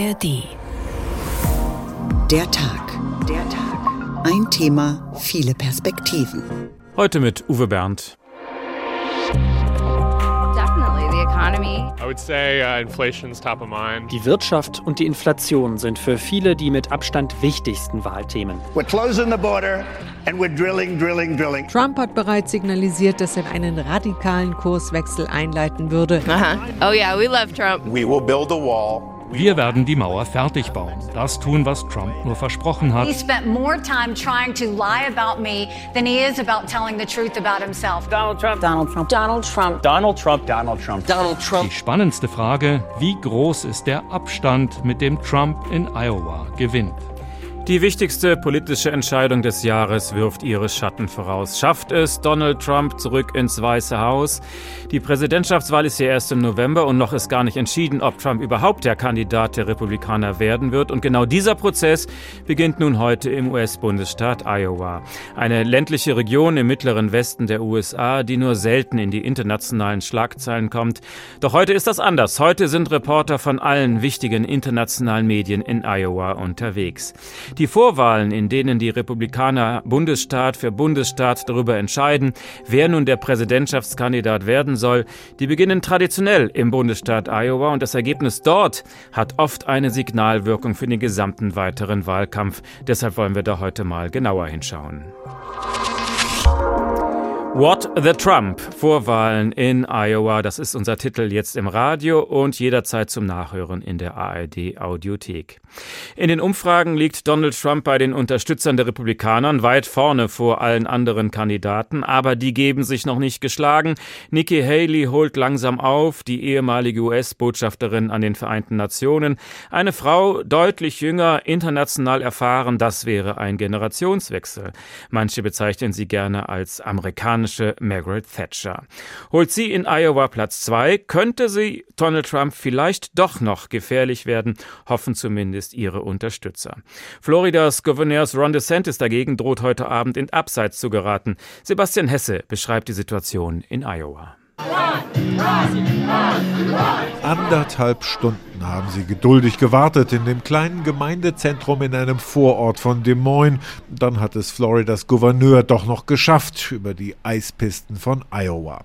ARD. Der Tag. Der Tag. Ein Thema, viele Perspektiven. Heute mit Uwe Bernd. Uh, die Wirtschaft und die Inflation sind für viele die mit Abstand wichtigsten Wahlthemen. Drilling, drilling, drilling. Trump hat bereits signalisiert, dass er einen radikalen Kurswechsel einleiten würde. Uh -huh. Oh yeah, we love Trump. We will build a wall. Wir werden die Mauer fertig bauen. Das tun, was Trump nur versprochen hat. He spent more time trying to lie about me than he is about telling the truth about himself. Donald Trump. Donald Trump. Donald Trump. Donald Trump. Donald Trump. Donald Trump. Die spannendste Frage, wie groß ist der Abstand, mit dem Trump in Iowa gewinnt? Die wichtigste politische Entscheidung des Jahres wirft ihre Schatten voraus. Schafft es Donald Trump zurück ins Weiße Haus? Die Präsidentschaftswahl ist ja erst im November und noch ist gar nicht entschieden, ob Trump überhaupt der Kandidat der Republikaner werden wird. Und genau dieser Prozess beginnt nun heute im US-Bundesstaat Iowa. Eine ländliche Region im mittleren Westen der USA, die nur selten in die internationalen Schlagzeilen kommt. Doch heute ist das anders. Heute sind Reporter von allen wichtigen internationalen Medien in Iowa unterwegs. Die Vorwahlen, in denen die Republikaner Bundesstaat für Bundesstaat darüber entscheiden, wer nun der Präsidentschaftskandidat werden soll, die beginnen traditionell im Bundesstaat Iowa und das Ergebnis dort hat oft eine Signalwirkung für den gesamten weiteren Wahlkampf. Deshalb wollen wir da heute mal genauer hinschauen. What the Trump? Vorwahlen in Iowa. Das ist unser Titel jetzt im Radio und jederzeit zum Nachhören in der ARD Audiothek. In den Umfragen liegt Donald Trump bei den Unterstützern der Republikanern weit vorne vor allen anderen Kandidaten, aber die geben sich noch nicht geschlagen. Nikki Haley holt langsam auf, die ehemalige US-Botschafterin an den Vereinten Nationen. Eine Frau, deutlich jünger, international erfahren, das wäre ein Generationswechsel. Manche bezeichnen sie gerne als amerikanische amerikanische Margaret Thatcher. Holt sie in Iowa Platz zwei, könnte sie Donald Trump vielleicht doch noch gefährlich werden, hoffen zumindest ihre Unterstützer. Floridas Gouverneurs Ron DeSantis dagegen droht heute Abend in Abseits zu geraten. Sebastian Hesse beschreibt die Situation in Iowa. Anderthalb Stunden haben sie geduldig gewartet in dem kleinen Gemeindezentrum in einem Vorort von Des Moines. Dann hat es Floridas Gouverneur doch noch geschafft über die Eispisten von Iowa.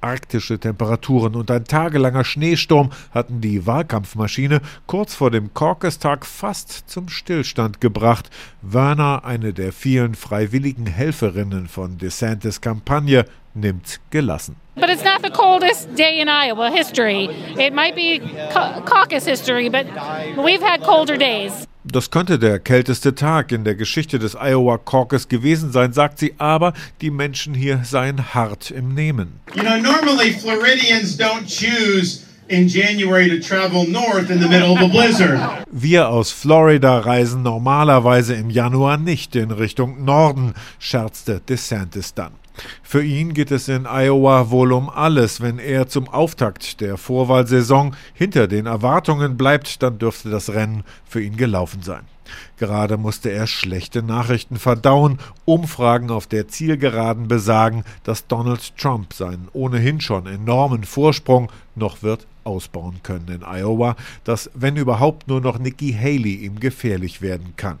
Arktische Temperaturen und ein tagelanger Schneesturm hatten die Wahlkampfmaschine kurz vor dem Caucus-Tag fast zum Stillstand gebracht. Werner, eine der vielen freiwilligen Helferinnen von DeSantis Kampagne, nimmt gelassen. But it's not the coldest day in Iowa history. It might be caucus history, but we've had colder days. Das könnte der kälteste Tag in der Geschichte des Iowa Caucus gewesen sein, sagt sie, aber die Menschen hier seien hart im Nehmen. You know, normally Floridians don't choose in January to travel north in the middle of a blizzard. Wir aus Florida reisen normalerweise im Januar nicht in Richtung Norden, scherzte DeSantis dann. Für ihn geht es in Iowa wohl um alles. Wenn er zum Auftakt der Vorwahlsaison hinter den Erwartungen bleibt, dann dürfte das Rennen für ihn gelaufen sein. Gerade musste er schlechte Nachrichten verdauen. Umfragen auf der Zielgeraden besagen, dass Donald Trump seinen ohnehin schon enormen Vorsprung noch wird ausbauen können in Iowa, dass wenn überhaupt nur noch Nikki Haley ihm gefährlich werden kann.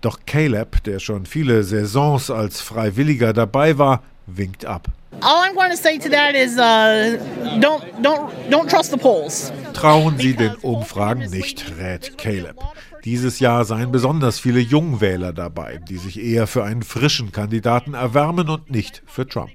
Doch Caleb, der schon viele Saisons als Freiwilliger dabei war, winkt ab. All I'm going to say to that is uh, don't, don't, don't trust the polls. Trauen Sie den Umfragen nicht, rät Caleb. Dieses Jahr seien besonders viele Jungwähler dabei, die sich eher für einen frischen Kandidaten erwärmen und nicht für Trump.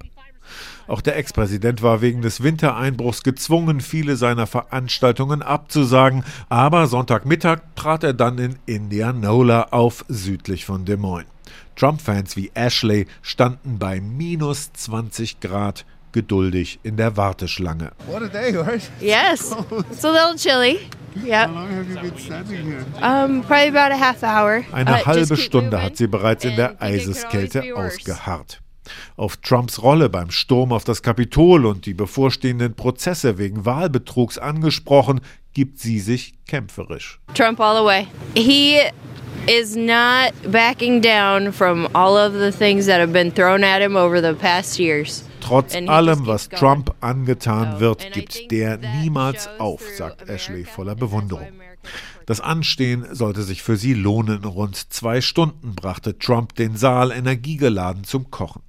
Auch der Ex-Präsident war wegen des Wintereinbruchs gezwungen, viele seiner Veranstaltungen abzusagen, aber Sonntagmittag trat er dann in Indianola auf, südlich von Des Moines. Trump-Fans wie Ashley standen bei minus 20 Grad geduldig in der Warteschlange. What a day, right? Yes, it's a little chilly. Yeah. How long have you been standing here? Um, probably about a half hour. Eine halbe Stunde hat sie bereits in der Eiseskälte ausgeharrt. Auf Trumps Rolle beim Sturm auf das Kapitol und die bevorstehenden Prozesse wegen Wahlbetrugs angesprochen, gibt sie sich kämpferisch. Trump all the way. He is not backing down from all of the things that have been thrown at him over the past years. Trotz allem, was Trump angetan wird, gibt der niemals auf, sagt Ashley voller Bewunderung. Das Anstehen sollte sich für sie lohnen. Rund zwei Stunden brachte Trump den Saal energiegeladen zum Kochen.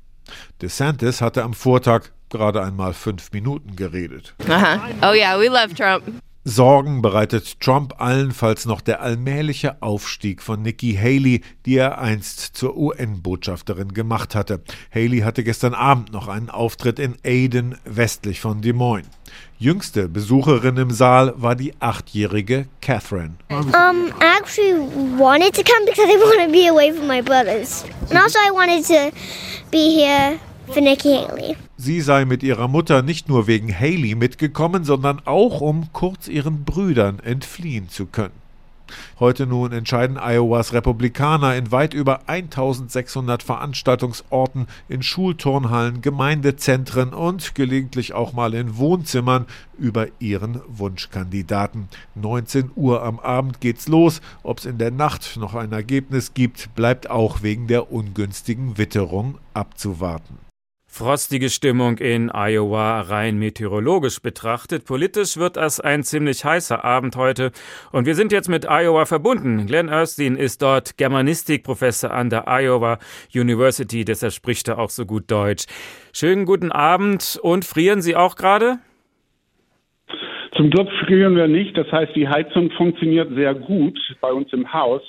DeSantis hatte am Vortag gerade einmal fünf Minuten geredet. -huh. Oh yeah, we love Trump. Sorgen bereitet Trump allenfalls noch der allmähliche Aufstieg von Nikki Haley, die er einst zur UN-Botschafterin gemacht hatte. Haley hatte gestern Abend noch einen Auftritt in Aden, westlich von Des Moines. Jüngste Besucherin im Saal war die achtjährige Catherine. Um, I actually wanted to come because I want to be away from my brothers. And also I wanted to be here für Nikki Haley. Sie sei mit ihrer Mutter nicht nur wegen Haley mitgekommen, sondern auch, um kurz ihren Brüdern entfliehen zu können. Heute nun entscheiden Iowas Republikaner in weit über 1600 Veranstaltungsorten, in Schulturnhallen, Gemeindezentren und gelegentlich auch mal in Wohnzimmern über ihren Wunschkandidaten. 19 Uhr am Abend geht's los. Ob es in der Nacht noch ein Ergebnis gibt, bleibt auch wegen der ungünstigen Witterung abzuwarten. Frostige Stimmung in Iowa rein meteorologisch betrachtet. Politisch wird es ein ziemlich heißer Abend heute. Und wir sind jetzt mit Iowa verbunden. Glenn Erstein ist dort Germanistikprofessor an der Iowa University, deshalb spricht er auch so gut Deutsch. Schönen guten Abend und frieren Sie auch gerade? Zum Glück frieren wir nicht. Das heißt, die Heizung funktioniert sehr gut bei uns im Haus.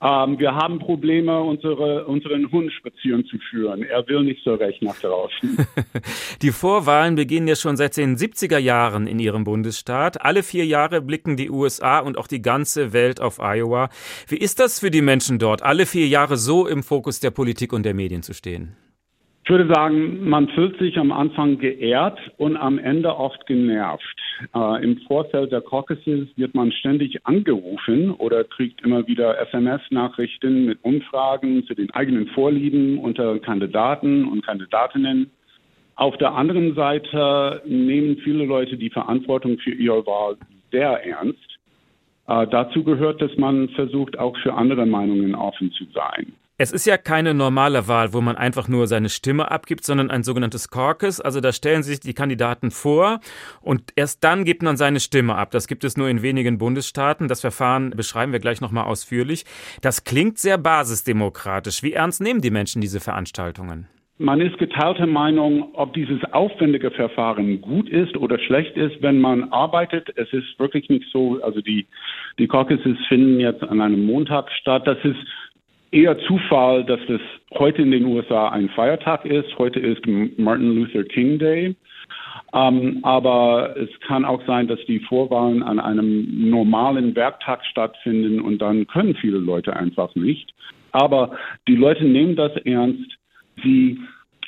Ähm, wir haben Probleme, unsere, unseren Hund spazieren zu führen. Er will nicht so recht nach draußen. die Vorwahlen beginnen ja schon seit den 70er Jahren in ihrem Bundesstaat. Alle vier Jahre blicken die USA und auch die ganze Welt auf Iowa. Wie ist das für die Menschen dort, alle vier Jahre so im Fokus der Politik und der Medien zu stehen? Ich würde sagen, man fühlt sich am Anfang geehrt und am Ende oft genervt. Äh, Im Vorfeld der Caucuses wird man ständig angerufen oder kriegt immer wieder SMS-Nachrichten mit Umfragen zu den eigenen Vorlieben unter Kandidaten und Kandidatinnen. Auf der anderen Seite nehmen viele Leute die Verantwortung für ihre Wahl sehr ernst. Äh, dazu gehört, dass man versucht, auch für andere Meinungen offen zu sein. Es ist ja keine normale Wahl, wo man einfach nur seine Stimme abgibt, sondern ein sogenanntes Caucus. Also da stellen sich die Kandidaten vor und erst dann gibt man seine Stimme ab. Das gibt es nur in wenigen Bundesstaaten. Das Verfahren beschreiben wir gleich nochmal ausführlich. Das klingt sehr basisdemokratisch. Wie ernst nehmen die Menschen diese Veranstaltungen? Man ist geteilter Meinung, ob dieses aufwendige Verfahren gut ist oder schlecht ist, wenn man arbeitet. Es ist wirklich nicht so, also die, die Caucuses finden jetzt an einem Montag statt. Das ist eher Zufall, dass es heute in den USA ein Feiertag ist. Heute ist Martin Luther King Day. Ähm, aber es kann auch sein, dass die Vorwahlen an einem normalen Werktag stattfinden und dann können viele Leute einfach nicht. Aber die Leute nehmen das ernst. Sie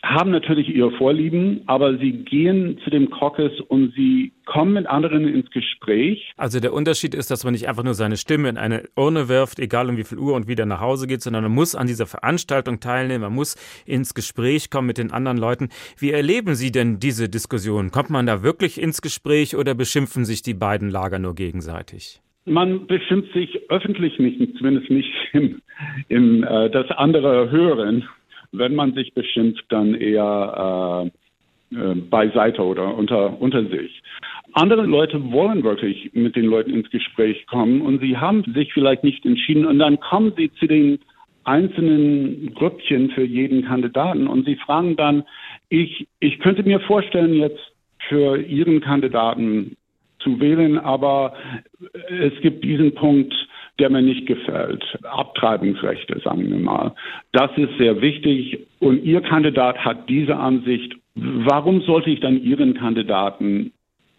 haben natürlich ihre Vorlieben, aber sie gehen zu dem Caucus und sie kommen mit anderen ins Gespräch. Also der Unterschied ist, dass man nicht einfach nur seine Stimme in eine Urne wirft, egal um wie viel Uhr und wieder nach Hause geht, sondern man muss an dieser Veranstaltung teilnehmen, man muss ins Gespräch kommen mit den anderen Leuten. Wie erleben Sie denn diese Diskussion? Kommt man da wirklich ins Gespräch oder beschimpfen sich die beiden Lager nur gegenseitig? Man beschimpft sich öffentlich nicht, zumindest nicht im, im äh, das andere hören wenn man sich beschimpft, dann eher äh, äh, beiseite oder unter, unter sich. Andere Leute wollen wirklich mit den Leuten ins Gespräch kommen und sie haben sich vielleicht nicht entschieden und dann kommen sie zu den einzelnen Grüppchen für jeden Kandidaten und sie fragen dann, ich, ich könnte mir vorstellen, jetzt für Ihren Kandidaten zu wählen, aber es gibt diesen Punkt, der mir nicht gefällt. Abtreibungsrechte, sagen wir mal. Das ist sehr wichtig und Ihr Kandidat hat diese Ansicht. Warum sollte ich dann Ihren Kandidaten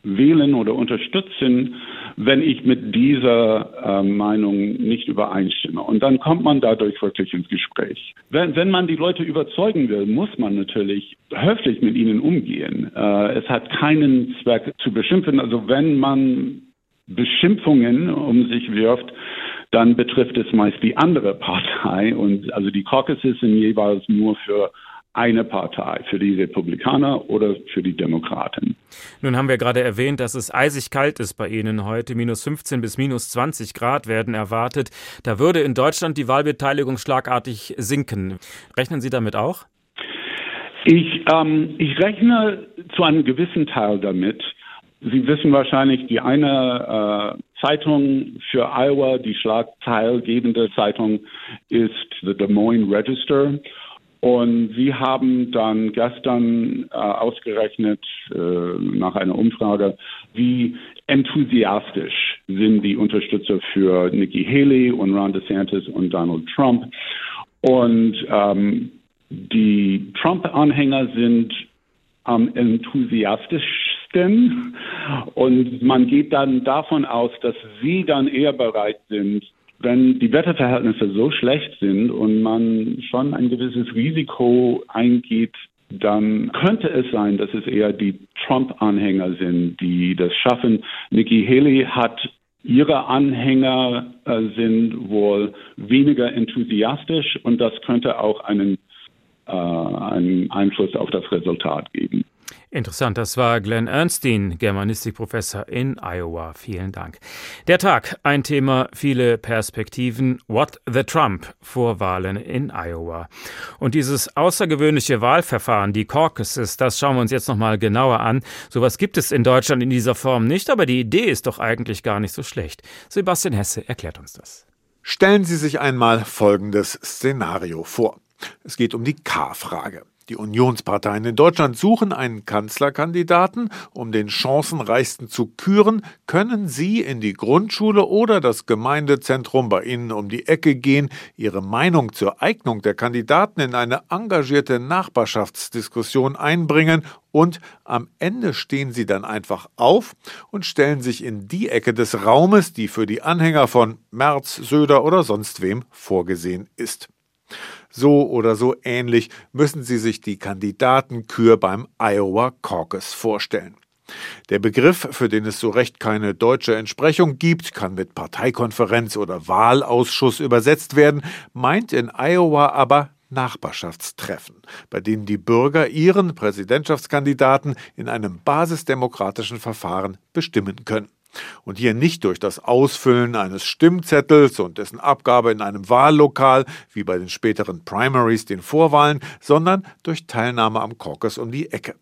wählen oder unterstützen, wenn ich mit dieser äh, Meinung nicht übereinstimme. Und dann kommt man dadurch wirklich ins Gespräch. Wenn, wenn man die Leute überzeugen will, muss man natürlich höflich mit ihnen umgehen. Äh, es hat keinen Zweck zu beschimpfen. Also wenn man Beschimpfungen um sich wirft, dann betrifft es meist die andere Partei und also die Caucuses sind jeweils nur für eine Partei, für die Republikaner oder für die Demokraten. Nun haben wir gerade erwähnt, dass es eisig kalt ist bei Ihnen heute. Minus 15 bis minus 20 Grad werden erwartet. Da würde in Deutschland die Wahlbeteiligung schlagartig sinken. Rechnen Sie damit auch? Ich, ähm, ich rechne zu einem gewissen Teil damit. Sie wissen wahrscheinlich, die eine äh, Zeitung für Iowa, die schlagteilgebende Zeitung ist The Des Moines Register. Und sie haben dann gestern äh, ausgerechnet, äh, nach einer Umfrage, wie enthusiastisch sind die Unterstützer für Nikki Haley und Ron DeSantis und Donald Trump. Und ähm, die Trump-Anhänger sind am enthusiastischsten und man geht dann davon aus, dass sie dann eher bereit sind, wenn die Wetterverhältnisse so schlecht sind und man schon ein gewisses Risiko eingeht, dann könnte es sein, dass es eher die Trump-Anhänger sind, die das schaffen. Nikki Haley hat Ihre Anhänger äh, sind wohl weniger enthusiastisch und das könnte auch einen, äh, einen Einfluss auf das Resultat geben. Interessant, das war Glenn Ernstine, Germanistikprofessor in Iowa. Vielen Dank. Der Tag, ein Thema, viele Perspektiven. What the Trump vor Wahlen in Iowa. Und dieses außergewöhnliche Wahlverfahren, die Caucuses, das schauen wir uns jetzt nochmal genauer an. Sowas gibt es in Deutschland in dieser Form nicht, aber die Idee ist doch eigentlich gar nicht so schlecht. Sebastian Hesse erklärt uns das. Stellen Sie sich einmal folgendes Szenario vor. Es geht um die K-Frage. Die Unionsparteien in Deutschland suchen einen Kanzlerkandidaten. Um den chancenreichsten zu küren, können Sie in die Grundschule oder das Gemeindezentrum bei Ihnen um die Ecke gehen, Ihre Meinung zur Eignung der Kandidaten in eine engagierte Nachbarschaftsdiskussion einbringen und am Ende stehen Sie dann einfach auf und stellen sich in die Ecke des Raumes, die für die Anhänger von Merz, Söder oder sonst wem vorgesehen ist. So oder so ähnlich müssen Sie sich die Kandidatenkür beim Iowa Caucus vorstellen. Der Begriff, für den es so recht keine deutsche Entsprechung gibt, kann mit Parteikonferenz oder Wahlausschuss übersetzt werden, meint in Iowa aber Nachbarschaftstreffen, bei denen die Bürger ihren Präsidentschaftskandidaten in einem basisdemokratischen Verfahren bestimmen können. Und hier nicht durch das Ausfüllen eines Stimmzettels und dessen Abgabe in einem Wahllokal, wie bei den späteren Primaries, den Vorwahlen, sondern durch Teilnahme am Caucus um die Ecke.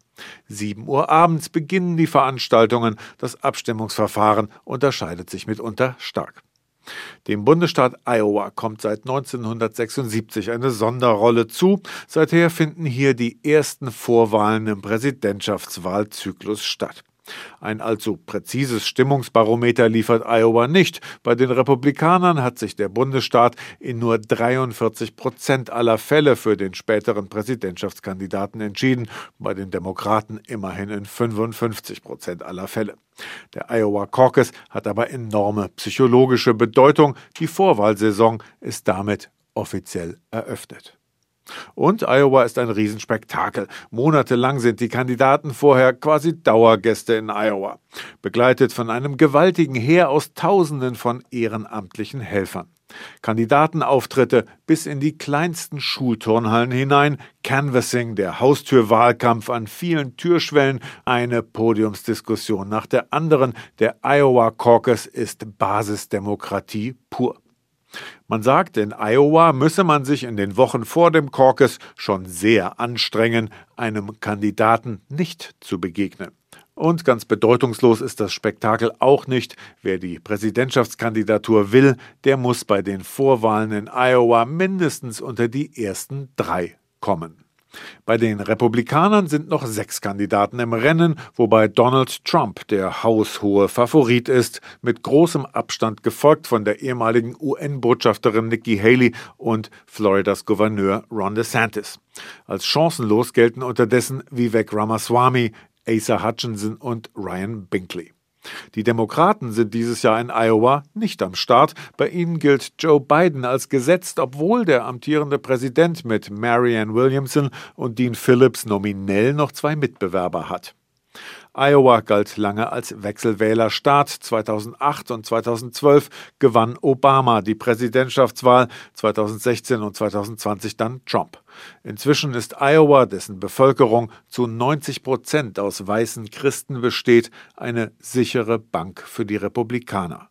7 Uhr abends beginnen die Veranstaltungen. Das Abstimmungsverfahren unterscheidet sich mitunter stark. Dem Bundesstaat Iowa kommt seit 1976 eine Sonderrolle zu. Seither finden hier die ersten Vorwahlen im Präsidentschaftswahlzyklus statt. Ein allzu präzises Stimmungsbarometer liefert Iowa nicht. Bei den Republikanern hat sich der Bundesstaat in nur 43 Prozent aller Fälle für den späteren Präsidentschaftskandidaten entschieden, bei den Demokraten immerhin in 55 Prozent aller Fälle. Der Iowa Caucus hat aber enorme psychologische Bedeutung. Die Vorwahlsaison ist damit offiziell eröffnet. Und Iowa ist ein Riesenspektakel. Monatelang sind die Kandidaten vorher quasi Dauergäste in Iowa, begleitet von einem gewaltigen Heer aus Tausenden von ehrenamtlichen Helfern. Kandidatenauftritte bis in die kleinsten Schulturnhallen hinein, Canvassing, der Haustürwahlkampf an vielen Türschwellen, eine Podiumsdiskussion nach der anderen. Der Iowa Caucus ist Basisdemokratie pur. Man sagt, in Iowa müsse man sich in den Wochen vor dem Caucus schon sehr anstrengen, einem Kandidaten nicht zu begegnen. Und ganz bedeutungslos ist das Spektakel auch nicht. Wer die Präsidentschaftskandidatur will, der muss bei den Vorwahlen in Iowa mindestens unter die ersten drei kommen. Bei den Republikanern sind noch sechs Kandidaten im Rennen, wobei Donald Trump der haushohe Favorit ist, mit großem Abstand gefolgt von der ehemaligen UN-Botschafterin Nikki Haley und Floridas Gouverneur Ron DeSantis. Als chancenlos gelten unterdessen Vivek Ramaswamy, Asa Hutchinson und Ryan Binkley. Die Demokraten sind dieses Jahr in Iowa nicht am Start. Bei ihnen gilt Joe Biden als gesetzt, obwohl der amtierende Präsident mit Marianne Williamson und Dean Phillips nominell noch zwei Mitbewerber hat. Iowa galt lange als Wechselwählerstaat. 2008 und 2012 gewann Obama die Präsidentschaftswahl, 2016 und 2020 dann Trump. Inzwischen ist Iowa, dessen Bevölkerung zu 90 Prozent aus weißen Christen besteht, eine sichere Bank für die Republikaner.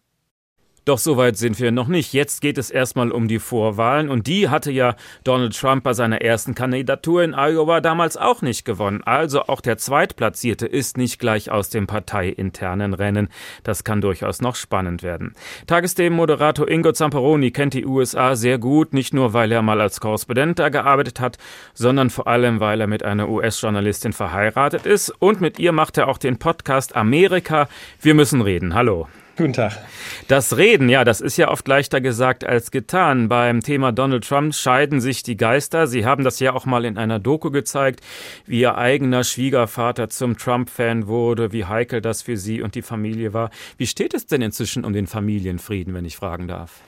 Doch soweit sind wir noch nicht. Jetzt geht es erstmal um die Vorwahlen und die hatte ja Donald Trump bei seiner ersten Kandidatur in Iowa damals auch nicht gewonnen. Also auch der Zweitplatzierte ist nicht gleich aus dem parteiinternen Rennen. Das kann durchaus noch spannend werden. Tagesthemen-Moderator Ingo Zamperoni kennt die USA sehr gut, nicht nur weil er mal als Korrespondent da gearbeitet hat, sondern vor allem weil er mit einer US-Journalistin verheiratet ist und mit ihr macht er auch den Podcast Amerika. Wir müssen reden. Hallo. Guten Tag. Das Reden, ja, das ist ja oft leichter gesagt als getan. Beim Thema Donald Trump scheiden sich die Geister. Sie haben das ja auch mal in einer Doku gezeigt, wie Ihr eigener Schwiegervater zum Trump-Fan wurde, wie heikel das für Sie und die Familie war. Wie steht es denn inzwischen um den Familienfrieden, wenn ich fragen darf?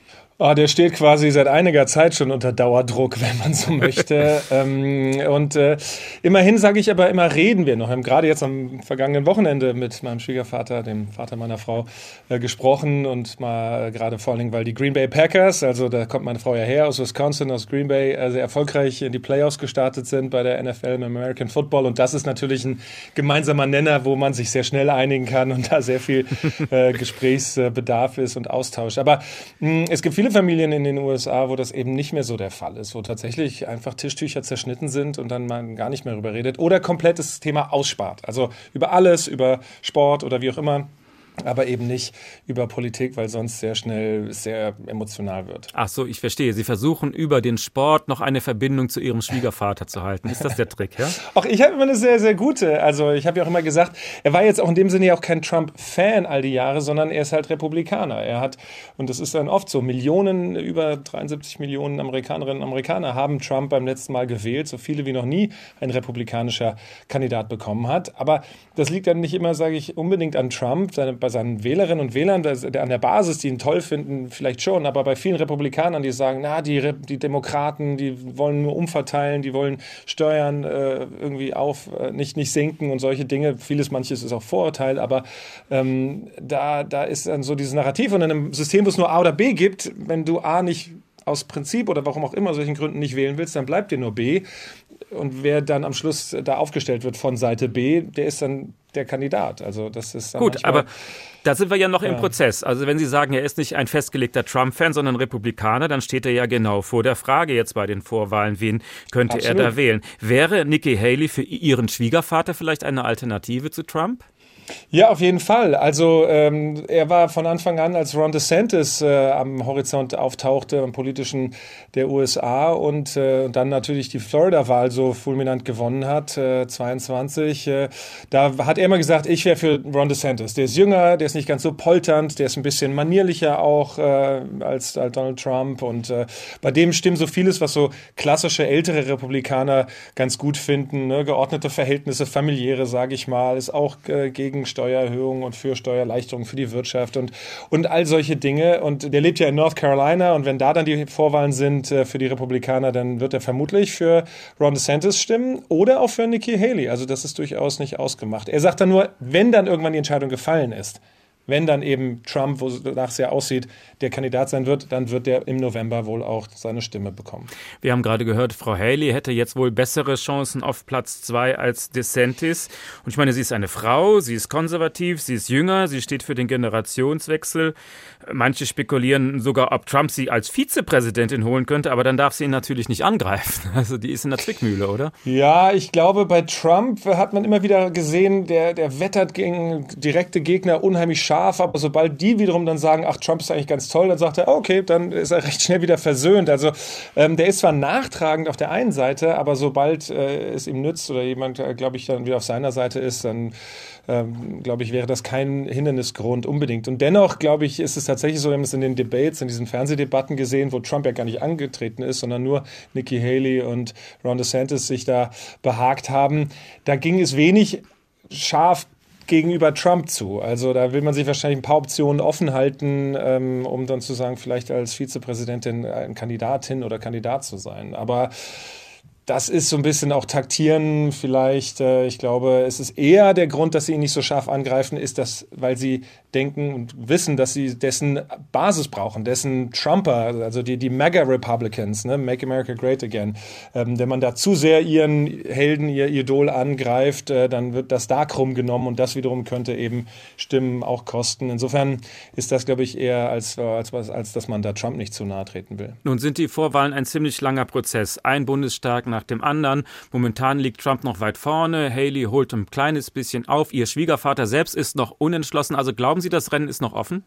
Oh, der steht quasi seit einiger Zeit schon unter Dauerdruck, wenn man so möchte. ähm, und äh, immerhin sage ich aber immer, reden wir noch. Wir haben gerade jetzt am vergangenen Wochenende mit meinem Schwiegervater, dem Vater meiner Frau, äh, gesprochen und mal äh, gerade vor allen Dingen, weil die Green Bay Packers, also da kommt meine Frau ja her aus Wisconsin, aus Green Bay, äh, sehr erfolgreich in die Playoffs gestartet sind bei der NFL im American Football. Und das ist natürlich ein gemeinsamer Nenner, wo man sich sehr schnell einigen kann und da sehr viel äh, Gesprächsbedarf ist und Austausch. Aber mh, es gibt viele Familien in den USA, wo das eben nicht mehr so der Fall ist, wo tatsächlich einfach Tischtücher zerschnitten sind und dann man gar nicht mehr darüber redet oder komplettes Thema ausspart. Also über alles, über Sport oder wie auch immer aber eben nicht über Politik, weil sonst sehr schnell sehr emotional wird. Ach so, ich verstehe. Sie versuchen über den Sport noch eine Verbindung zu Ihrem Schwiegervater zu halten. Ist das der Trick, ja? Auch ich habe immer eine sehr, sehr gute. Also ich habe ja auch immer gesagt, er war jetzt auch in dem Sinne ja auch kein Trump-Fan all die Jahre, sondern er ist halt Republikaner. Er hat, und das ist dann oft so, Millionen, über 73 Millionen Amerikanerinnen und Amerikaner haben Trump beim letzten Mal gewählt, so viele wie noch nie ein republikanischer Kandidat bekommen hat. Aber das liegt dann nicht immer, sage ich, unbedingt an Trump. Seine, bei seinen Wählerinnen und Wählern an der Basis, die ihn toll finden, vielleicht schon, aber bei vielen Republikanern, die sagen, na, die, die Demokraten, die wollen nur umverteilen, die wollen Steuern äh, irgendwie auf, äh, nicht, nicht senken und solche Dinge. Vieles, manches ist auch Vorurteil, aber ähm, da, da ist dann so dieses Narrativ und in einem System, wo es nur A oder B gibt, wenn du A nicht aus Prinzip oder warum auch immer solchen Gründen nicht wählen willst, dann bleibt dir nur B. Und wer dann am Schluss da aufgestellt wird von Seite B, der ist dann der Kandidat. Also das ist gut, aber da sind wir ja noch ja. im Prozess. Also wenn Sie sagen, er ist nicht ein festgelegter Trump-Fan, sondern Republikaner, dann steht er ja genau vor der Frage jetzt bei den Vorwahlen, wen könnte Absolut. er da wählen? Wäre Nikki Haley für Ihren Schwiegervater vielleicht eine Alternative zu Trump? Ja, auf jeden Fall. Also ähm, er war von Anfang an, als Ron DeSantis äh, am Horizont auftauchte, im politischen der USA und äh, dann natürlich die Florida-Wahl so fulminant gewonnen hat, äh, 22. Äh, da hat er immer gesagt, ich wäre für Ron DeSantis. Der ist jünger, der ist nicht ganz so polternd, der ist ein bisschen manierlicher auch äh, als, als Donald Trump und äh, bei dem stimmt so vieles, was so klassische ältere Republikaner ganz gut finden. Ne? Geordnete Verhältnisse, familiäre, sage ich mal, ist auch gegen gegen Steuererhöhungen und für Steuererleichterungen für die Wirtschaft und, und all solche Dinge. Und der lebt ja in North Carolina und wenn da dann die Vorwahlen sind äh, für die Republikaner, dann wird er vermutlich für Ron DeSantis stimmen oder auch für Nikki Haley. Also das ist durchaus nicht ausgemacht. Er sagt dann nur, wenn dann irgendwann die Entscheidung gefallen ist, wenn dann eben Trump, wonach es ja aussieht, der Kandidat sein wird, dann wird er im November wohl auch seine Stimme bekommen. Wir haben gerade gehört, Frau Haley hätte jetzt wohl bessere Chancen auf Platz zwei als DeSantis. Und ich meine, sie ist eine Frau, sie ist konservativ, sie ist jünger, sie steht für den Generationswechsel. Manche spekulieren sogar, ob Trump sie als Vizepräsidentin holen könnte, aber dann darf sie ihn natürlich nicht angreifen. Also die ist in der Zwickmühle, oder? Ja, ich glaube, bei Trump hat man immer wieder gesehen, der, der wettert gegen direkte Gegner unheimlich scharf aber sobald die wiederum dann sagen, ach, Trump ist eigentlich ganz toll, dann sagt er, okay, dann ist er recht schnell wieder versöhnt. Also ähm, der ist zwar nachtragend auf der einen Seite, aber sobald äh, es ihm nützt oder jemand, äh, glaube ich, dann wieder auf seiner Seite ist, dann ähm, glaube ich, wäre das kein Hindernisgrund unbedingt. Und dennoch, glaube ich, ist es tatsächlich so, wir haben es in den Debates, in diesen Fernsehdebatten gesehen, wo Trump ja gar nicht angetreten ist, sondern nur Nikki Haley und Ron DeSantis sich da behagt haben. Da ging es wenig scharf gegenüber Trump zu. Also da will man sich wahrscheinlich ein paar Optionen offen halten, ähm, um dann zu sagen, vielleicht als Vizepräsidentin eine Kandidatin oder Kandidat zu sein. Aber das ist so ein bisschen auch taktieren vielleicht. Äh, ich glaube, es ist eher der Grund, dass sie ihn nicht so scharf angreifen, ist das, weil sie denken und wissen, dass sie dessen Basis brauchen, dessen Trumper, also die, die MAGA-Republicans, ne? Make America Great Again. Ähm, wenn man da zu sehr ihren Helden, ihr Idol angreift, äh, dann wird das da krumm genommen und das wiederum könnte eben Stimmen auch kosten. Insofern ist das, glaube ich, eher als, als, als, als dass man da Trump nicht zu nahe treten will. Nun sind die Vorwahlen ein ziemlich langer Prozess. Ein Bundesstaat nach dem anderen. Momentan liegt Trump noch weit vorne. Haley holt ein kleines bisschen auf. Ihr Schwiegervater selbst ist noch unentschlossen. Also glauben Sie, das Rennen ist noch offen?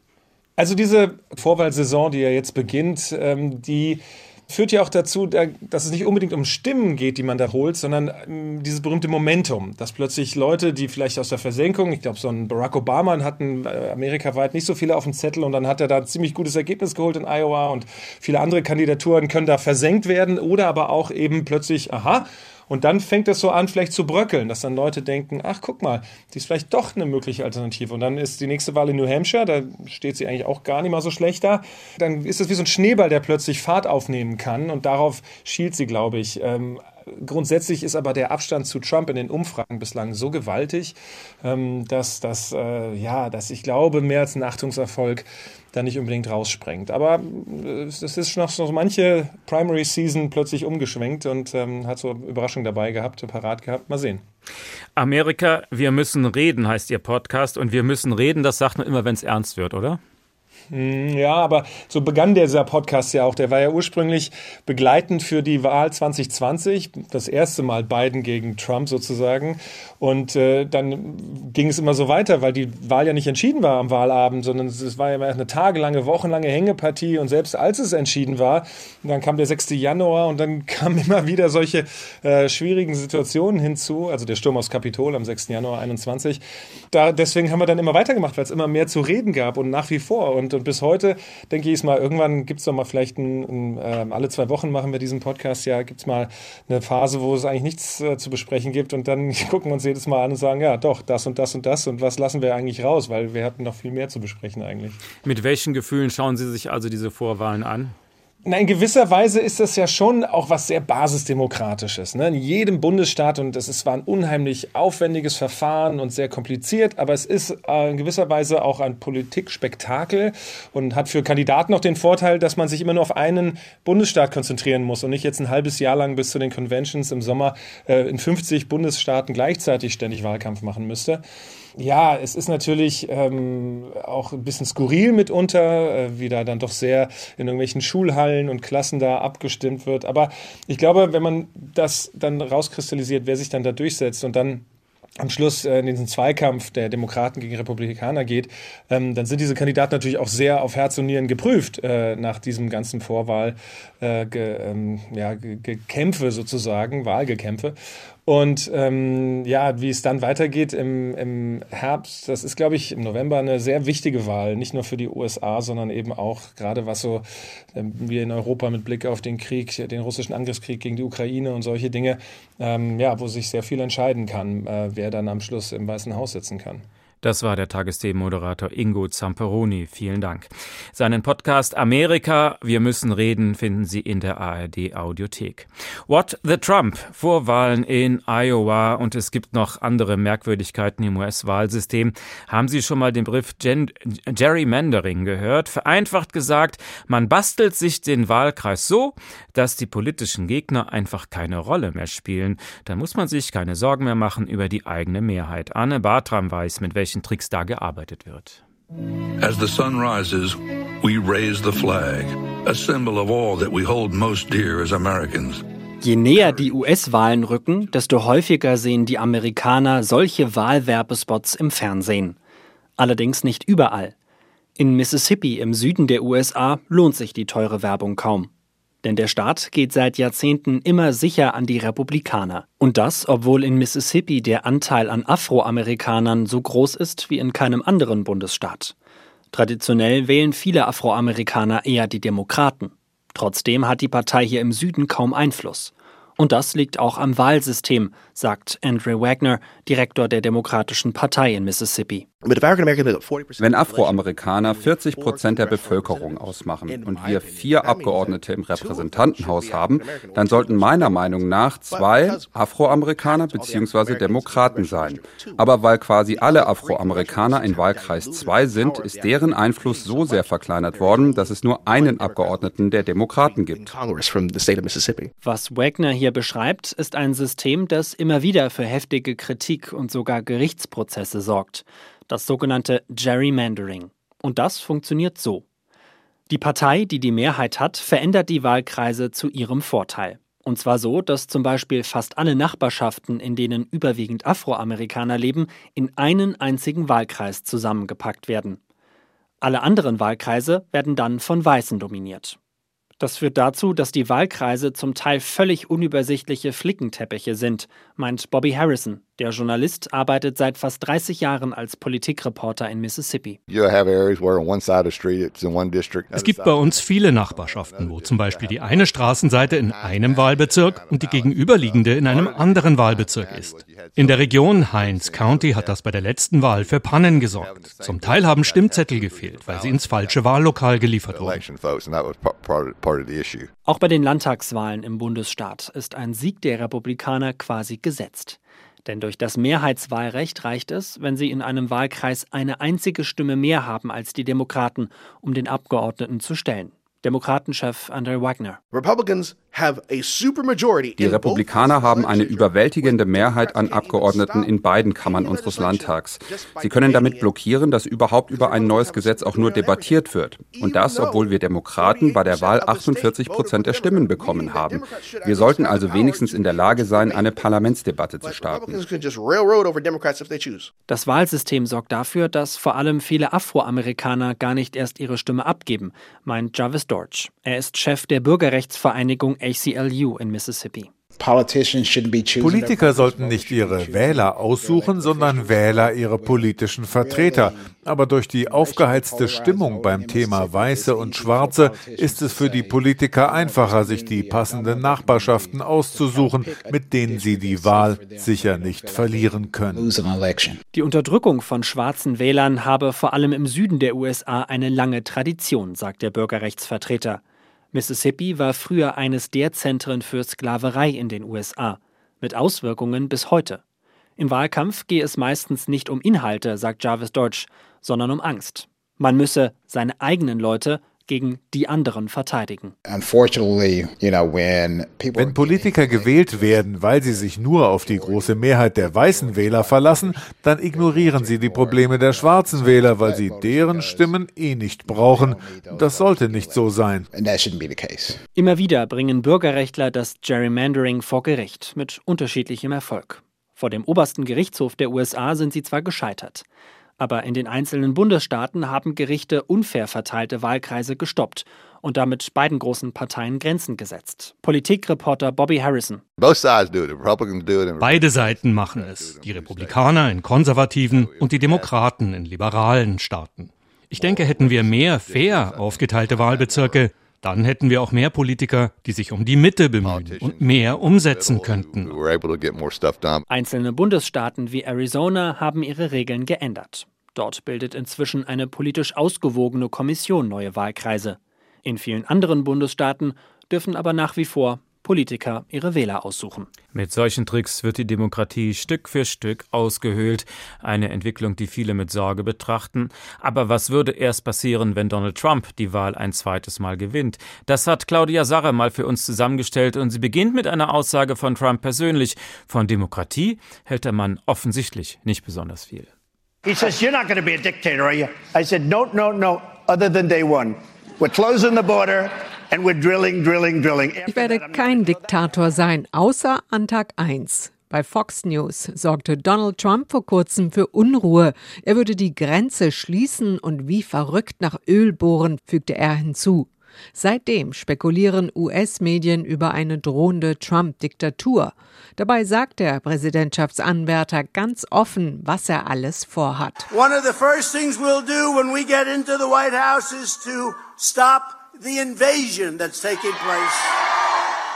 Also diese Vorwahlsaison, die ja jetzt beginnt, ähm, die führt ja auch dazu, dass es nicht unbedingt um Stimmen geht, die man da holt, sondern ähm, dieses berühmte Momentum, dass plötzlich Leute, die vielleicht aus der Versenkung, ich glaube, so ein Barack Obama hatten äh, amerikaweit nicht so viele auf dem Zettel und dann hat er da ein ziemlich gutes Ergebnis geholt in Iowa und viele andere Kandidaturen können da versenkt werden oder aber auch eben plötzlich, aha, und dann fängt es so an, vielleicht zu bröckeln, dass dann Leute denken, ach guck mal, die ist vielleicht doch eine mögliche Alternative. Und dann ist die nächste Wahl in New Hampshire, da steht sie eigentlich auch gar nicht mal so schlecht da. Dann ist es wie so ein Schneeball, der plötzlich Fahrt aufnehmen kann. Und darauf schielt sie, glaube ich. Ähm, grundsätzlich ist aber der Abstand zu Trump in den Umfragen bislang so gewaltig, ähm, dass, dass, äh, ja, dass ich glaube, mehr als ein Achtungserfolg da nicht unbedingt raussprengt. Aber äh, es ist noch so manche Primary Season plötzlich umgeschwenkt und ähm, hat so Überraschung dabei gehabt, parat gehabt. Mal sehen. Amerika, wir müssen reden, heißt Ihr Podcast. Und wir müssen reden, das sagt man immer, wenn es ernst wird, oder? Hm, ja, aber so begann dieser Podcast ja auch. Der war ja ursprünglich begleitend für die Wahl 2020, das erste Mal Biden gegen Trump sozusagen. Und äh, dann ging es immer so weiter, weil die Wahl ja nicht entschieden war am Wahlabend, sondern es war ja eine tagelange, wochenlange Hängepartie. Und selbst als es entschieden war, dann kam der 6. Januar und dann kamen immer wieder solche äh, schwierigen Situationen hinzu. Also der Sturm aufs Kapitol am 6. Januar 21. Da, deswegen haben wir dann immer weitergemacht, weil es immer mehr zu reden gab und nach wie vor. Und und bis heute denke ich mal, irgendwann gibt es doch mal vielleicht ein, ein, äh, alle zwei Wochen machen wir diesen Podcast ja, gibt es mal eine Phase, wo es eigentlich nichts äh, zu besprechen gibt und dann gucken wir uns jedes Mal an und sagen, ja doch, das und das und das und was lassen wir eigentlich raus, weil wir hatten noch viel mehr zu besprechen eigentlich. Mit welchen Gefühlen schauen Sie sich also diese Vorwahlen an? Na, in gewisser Weise ist das ja schon auch was sehr basisdemokratisches. Ne? In jedem Bundesstaat, und das ist zwar ein unheimlich aufwendiges Verfahren und sehr kompliziert, aber es ist äh, in gewisser Weise auch ein Politikspektakel und hat für Kandidaten auch den Vorteil, dass man sich immer nur auf einen Bundesstaat konzentrieren muss und nicht jetzt ein halbes Jahr lang bis zu den Conventions im Sommer äh, in 50 Bundesstaaten gleichzeitig ständig Wahlkampf machen müsste. Ja, es ist natürlich ähm, auch ein bisschen skurril mitunter, äh, wie da dann doch sehr in irgendwelchen Schulhallen und Klassen da abgestimmt wird. Aber ich glaube, wenn man das dann rauskristallisiert, wer sich dann da durchsetzt und dann am Schluss äh, in diesen Zweikampf der Demokraten gegen Republikaner geht, ähm, dann sind diese Kandidaten natürlich auch sehr auf Herz und Nieren geprüft äh, nach diesem ganzen Vorwahl äh, ge, ähm, ja, Gekämpfe sozusagen, Wahlgekämpfe. Und ähm, ja, wie es dann weitergeht im, im Herbst, das ist, glaube ich, im November eine sehr wichtige Wahl, nicht nur für die USA, sondern eben auch gerade was so ähm, wir in Europa mit Blick auf den Krieg, den russischen Angriffskrieg gegen die Ukraine und solche Dinge, ähm, ja, wo sich sehr viel entscheiden kann, äh, wer dann am Schluss im Weißen Haus sitzen kann. Das war der Tagesthemenmoderator Ingo Zamperoni. Vielen Dank. Seinen Podcast Amerika, wir müssen reden, finden Sie in der ARD Audiothek. What the Trump? Vorwahlen in Iowa und es gibt noch andere Merkwürdigkeiten im US-Wahlsystem. Haben Sie schon mal den Begriff Gen Gerrymandering gehört? Vereinfacht gesagt, man bastelt sich den Wahlkreis so, dass die politischen Gegner einfach keine Rolle mehr spielen. Dann muss man sich keine Sorgen mehr machen über die eigene Mehrheit. Anne Bartram weiß, mit welchen welchen Tricks da gearbeitet wird. As the sun rises, we raise the flag, a symbol of all that we hold most dear as Americans. Je näher die US-Wahlen rücken, desto häufiger sehen die Amerikaner solche Wahlwerbespots im Fernsehen. Allerdings nicht überall. In Mississippi im Süden der USA lohnt sich die teure Werbung kaum. Denn der Staat geht seit Jahrzehnten immer sicher an die Republikaner. Und das, obwohl in Mississippi der Anteil an Afroamerikanern so groß ist wie in keinem anderen Bundesstaat. Traditionell wählen viele Afroamerikaner eher die Demokraten. Trotzdem hat die Partei hier im Süden kaum Einfluss. Und das liegt auch am Wahlsystem, sagt Andrew Wagner, Direktor der Demokratischen Partei in Mississippi. Wenn Afroamerikaner 40 Prozent der Bevölkerung ausmachen und wir vier Abgeordnete im Repräsentantenhaus haben, dann sollten meiner Meinung nach zwei Afroamerikaner bzw. Demokraten sein. Aber weil quasi alle Afroamerikaner in Wahlkreis 2 sind, ist deren Einfluss so sehr verkleinert worden, dass es nur einen Abgeordneten der Demokraten gibt. Was Wagner hier beschreibt, ist ein System, das immer wieder für heftige Kritik und sogar Gerichtsprozesse sorgt das sogenannte Gerrymandering. Und das funktioniert so. Die Partei, die die Mehrheit hat, verändert die Wahlkreise zu ihrem Vorteil. Und zwar so, dass zum Beispiel fast alle Nachbarschaften, in denen überwiegend Afroamerikaner leben, in einen einzigen Wahlkreis zusammengepackt werden. Alle anderen Wahlkreise werden dann von Weißen dominiert. Das führt dazu, dass die Wahlkreise zum Teil völlig unübersichtliche Flickenteppiche sind, meint Bobby Harrison. Der Journalist arbeitet seit fast 30 Jahren als Politikreporter in Mississippi. Es gibt bei uns viele Nachbarschaften, wo zum Beispiel die eine Straßenseite in einem Wahlbezirk und die gegenüberliegende in einem anderen Wahlbezirk ist. In der Region Hines County hat das bei der letzten Wahl für Pannen gesorgt. Zum Teil haben Stimmzettel gefehlt, weil sie ins falsche Wahllokal geliefert wurden. Auch bei den Landtagswahlen im Bundesstaat ist ein Sieg der Republikaner quasi gesetzt. Denn durch das Mehrheitswahlrecht reicht es, wenn sie in einem Wahlkreis eine einzige Stimme mehr haben als die Demokraten, um den Abgeordneten zu stellen. Demokratenchef Andrew Wagner. Die Republikaner haben eine überwältigende Mehrheit an Abgeordneten in beiden Kammern unseres Landtags. Sie können damit blockieren, dass überhaupt über ein neues Gesetz auch nur debattiert wird. Und das, obwohl wir Demokraten bei der Wahl 48 Prozent der Stimmen bekommen haben. Wir sollten also wenigstens in der Lage sein, eine Parlamentsdebatte zu starten. Das Wahlsystem sorgt dafür, dass vor allem viele Afroamerikaner gar nicht erst ihre Stimme abgeben, meint Jarvis Storch. Er ist Chef der Bürgerrechtsvereinigung ACLU in Mississippi. Politiker sollten nicht ihre Wähler aussuchen, sondern Wähler ihre politischen Vertreter. Aber durch die aufgeheizte Stimmung beim Thema Weiße und Schwarze ist es für die Politiker einfacher, sich die passenden Nachbarschaften auszusuchen, mit denen sie die Wahl sicher nicht verlieren können. Die Unterdrückung von schwarzen Wählern habe vor allem im Süden der USA eine lange Tradition, sagt der Bürgerrechtsvertreter. Mississippi war früher eines der Zentren für Sklaverei in den USA, mit Auswirkungen bis heute. Im Wahlkampf gehe es meistens nicht um Inhalte, sagt Jarvis Dodge, sondern um Angst. Man müsse seine eigenen Leute gegen die anderen verteidigen. Wenn Politiker gewählt werden, weil sie sich nur auf die große Mehrheit der weißen Wähler verlassen, dann ignorieren sie die Probleme der schwarzen Wähler, weil sie deren Stimmen eh nicht brauchen. Das sollte nicht so sein. Immer wieder bringen Bürgerrechtler das Gerrymandering vor Gericht mit unterschiedlichem Erfolg. Vor dem obersten Gerichtshof der USA sind sie zwar gescheitert. Aber in den einzelnen Bundesstaaten haben Gerichte unfair verteilte Wahlkreise gestoppt und damit beiden großen Parteien Grenzen gesetzt. Politikreporter Bobby Harrison. Beide Seiten machen es. Die Republikaner in konservativen und die Demokraten in liberalen Staaten. Ich denke, hätten wir mehr fair aufgeteilte Wahlbezirke, dann hätten wir auch mehr Politiker, die sich um die Mitte bemühen und mehr umsetzen könnten. Einzelne Bundesstaaten wie Arizona haben ihre Regeln geändert. Dort bildet inzwischen eine politisch ausgewogene Kommission neue Wahlkreise. In vielen anderen Bundesstaaten dürfen aber nach wie vor Politiker ihre Wähler aussuchen. Mit solchen Tricks wird die Demokratie Stück für Stück ausgehöhlt. Eine Entwicklung, die viele mit Sorge betrachten. Aber was würde erst passieren, wenn Donald Trump die Wahl ein zweites Mal gewinnt? Das hat Claudia Sarre mal für uns zusammengestellt und sie beginnt mit einer Aussage von Trump persönlich. Von Demokratie hält der Mann offensichtlich nicht besonders viel. He says, You're not going to be a dictator, are you? I said, No, no, no, other than day one. We're closing the border. Drilling, drilling, drilling. Ich werde kein Diktator sein, außer an Tag 1. Bei Fox News sorgte Donald Trump vor kurzem für Unruhe. Er würde die Grenze schließen und wie verrückt nach Öl bohren, fügte er hinzu. Seitdem spekulieren US-Medien über eine drohende Trump-Diktatur. Dabei sagt der Präsidentschaftsanwärter ganz offen, was er alles vorhat. One of the first things we'll do when we get into the White House is to stop the invasion that's taking place.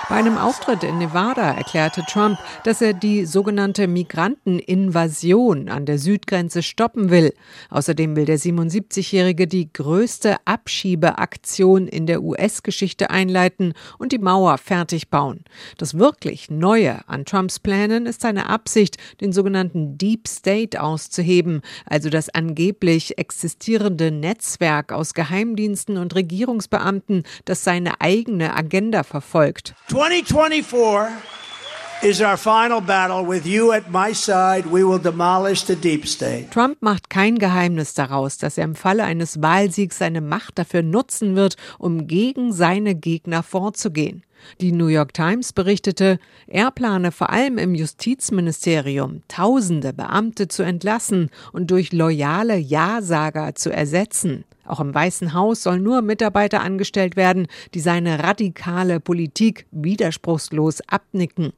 Bei einem Auftritt in Nevada erklärte Trump, dass er die sogenannte Migranteninvasion an der Südgrenze stoppen will. Außerdem will der 77-Jährige die größte Abschiebeaktion in der US-Geschichte einleiten und die Mauer fertig bauen. Das wirklich Neue an Trumps Plänen ist seine Absicht, den sogenannten Deep State auszuheben, also das angeblich existierende Netzwerk aus Geheimdiensten und Regierungsbeamten, das seine eigene Agenda verfolgt. 2024 is our final battle. With you at my side, we will demolish the deep state. Trump macht kein Geheimnis daraus, dass er im Falle eines Wahlsiegs seine Macht dafür nutzen wird, um gegen seine Gegner vorzugehen. Die New York Times berichtete, er plane vor allem im Justizministerium tausende Beamte zu entlassen und durch loyale Ja-Sager zu ersetzen. Auch im Weißen Haus sollen nur Mitarbeiter angestellt werden, die seine radikale Politik widerspruchslos abnicken.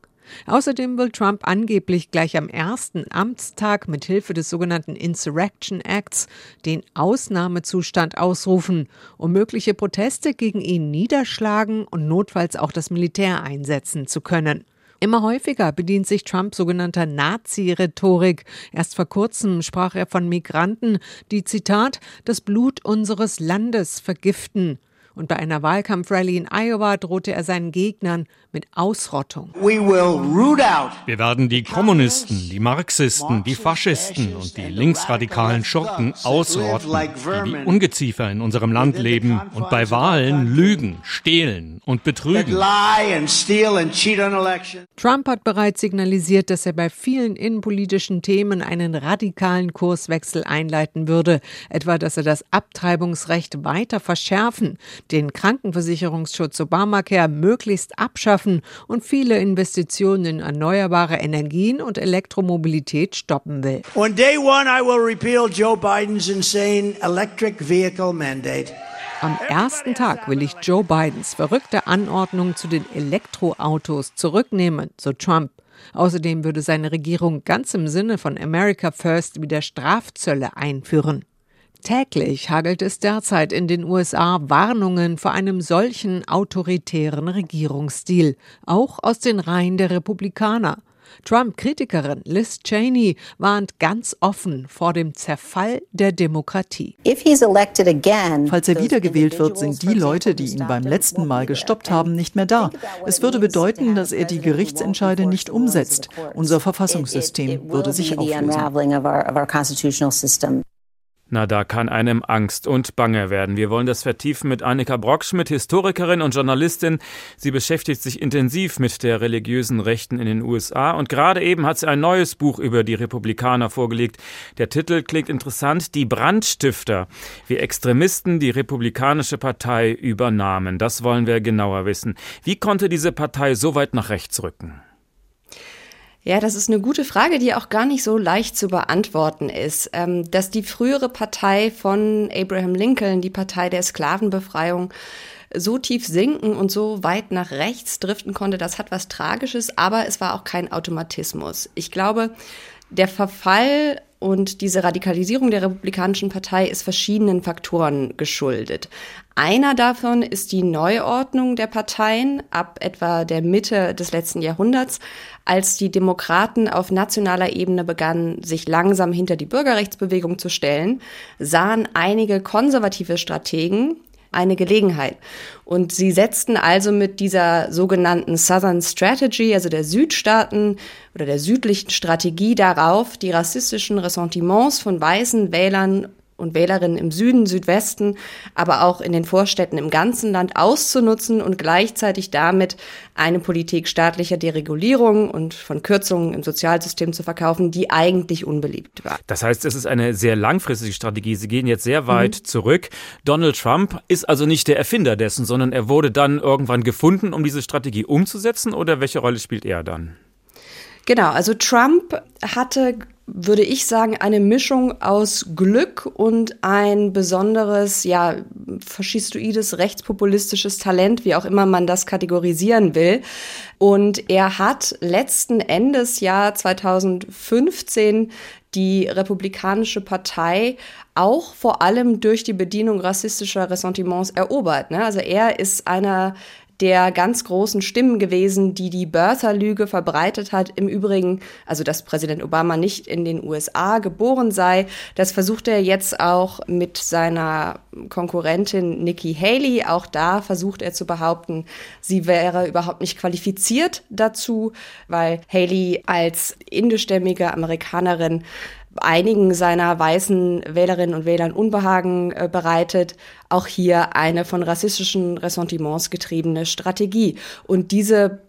Außerdem will Trump angeblich gleich am ersten Amtstag mit Hilfe des sogenannten Insurrection Acts den Ausnahmezustand ausrufen, um mögliche Proteste gegen ihn niederschlagen und notfalls auch das Militär einsetzen zu können. Immer häufiger bedient sich Trump sogenannter Nazi-Rhetorik. Erst vor kurzem sprach er von Migranten, die Zitat das Blut unseres Landes vergiften. Und bei einer Wahlkampfrallye in Iowa drohte er seinen Gegnern mit Ausrottung. Wir werden die Kommunisten, die Marxisten, die Faschisten und die linksradikalen Schurken ausrotten, die wie Ungeziefer in unserem Land leben und bei Wahlen lügen, stehlen und betrügen. Trump hat bereits signalisiert, dass er bei vielen innenpolitischen Themen einen radikalen Kurswechsel einleiten würde, etwa dass er das Abtreibungsrecht weiter verschärfen, den Krankenversicherungsschutz Obamacare möglichst abschaffen und viele Investitionen in erneuerbare Energien und Elektromobilität stoppen will. On day one, I will repeal Joe Biden's insane electric vehicle mandate. Am ersten Tag will ich Joe Bidens verrückte Anordnung zu den Elektroautos zurücknehmen, so Trump. Außerdem würde seine Regierung ganz im Sinne von America First wieder Strafzölle einführen. Täglich hagelt es derzeit in den USA Warnungen vor einem solchen autoritären Regierungsstil, auch aus den Reihen der Republikaner. Trump-Kritikerin Liz Cheney warnt ganz offen vor dem Zerfall der Demokratie. Falls er wiedergewählt wird, sind die Leute, die ihn beim letzten Mal gestoppt haben, nicht mehr da. Es würde bedeuten, dass er die Gerichtsentscheide nicht umsetzt. Unser Verfassungssystem würde sich auflösen. Na, da kann einem Angst und Bange werden. Wir wollen das vertiefen mit Annika Brockschmidt, Historikerin und Journalistin. Sie beschäftigt sich intensiv mit der religiösen Rechten in den USA und gerade eben hat sie ein neues Buch über die Republikaner vorgelegt. Der Titel klingt interessant, Die Brandstifter, wie Extremisten die Republikanische Partei übernahmen. Das wollen wir genauer wissen. Wie konnte diese Partei so weit nach rechts rücken? Ja, das ist eine gute Frage, die auch gar nicht so leicht zu beantworten ist. Ähm, dass die frühere Partei von Abraham Lincoln, die Partei der Sklavenbefreiung, so tief sinken und so weit nach rechts driften konnte, das hat was Tragisches, aber es war auch kein Automatismus. Ich glaube, der Verfall und diese Radikalisierung der Republikanischen Partei ist verschiedenen Faktoren geschuldet. Einer davon ist die Neuordnung der Parteien ab etwa der Mitte des letzten Jahrhunderts, als die Demokraten auf nationaler Ebene begannen, sich langsam hinter die Bürgerrechtsbewegung zu stellen, sahen einige konservative Strategen eine Gelegenheit. Und sie setzten also mit dieser sogenannten Southern Strategy, also der Südstaaten oder der südlichen Strategie darauf, die rassistischen Ressentiments von weißen Wählern und Wählerinnen im Süden, Südwesten, aber auch in den Vorstädten im ganzen Land auszunutzen und gleichzeitig damit eine Politik staatlicher Deregulierung und von Kürzungen im Sozialsystem zu verkaufen, die eigentlich unbeliebt war. Das heißt, es ist eine sehr langfristige Strategie. Sie gehen jetzt sehr weit mhm. zurück. Donald Trump ist also nicht der Erfinder dessen, sondern er wurde dann irgendwann gefunden, um diese Strategie umzusetzen oder welche Rolle spielt er dann? Genau, also Trump hatte würde ich sagen, eine Mischung aus Glück und ein besonderes, ja, faschistoides, rechtspopulistisches Talent, wie auch immer man das kategorisieren will. Und er hat letzten Endes Jahr 2015 die Republikanische Partei auch vor allem durch die Bedienung rassistischer Ressentiments erobert. Ne? Also er ist einer der ganz großen Stimmen gewesen, die die Birther-Lüge verbreitet hat. Im Übrigen, also dass Präsident Obama nicht in den USA geboren sei, das versucht er jetzt auch mit seiner Konkurrentin Nikki Haley. Auch da versucht er zu behaupten, sie wäre überhaupt nicht qualifiziert dazu, weil Haley als indischstämmige Amerikanerin einigen seiner weißen Wählerinnen und Wählern Unbehagen äh, bereitet. Auch hier eine von rassistischen Ressentiments getriebene Strategie. Und diese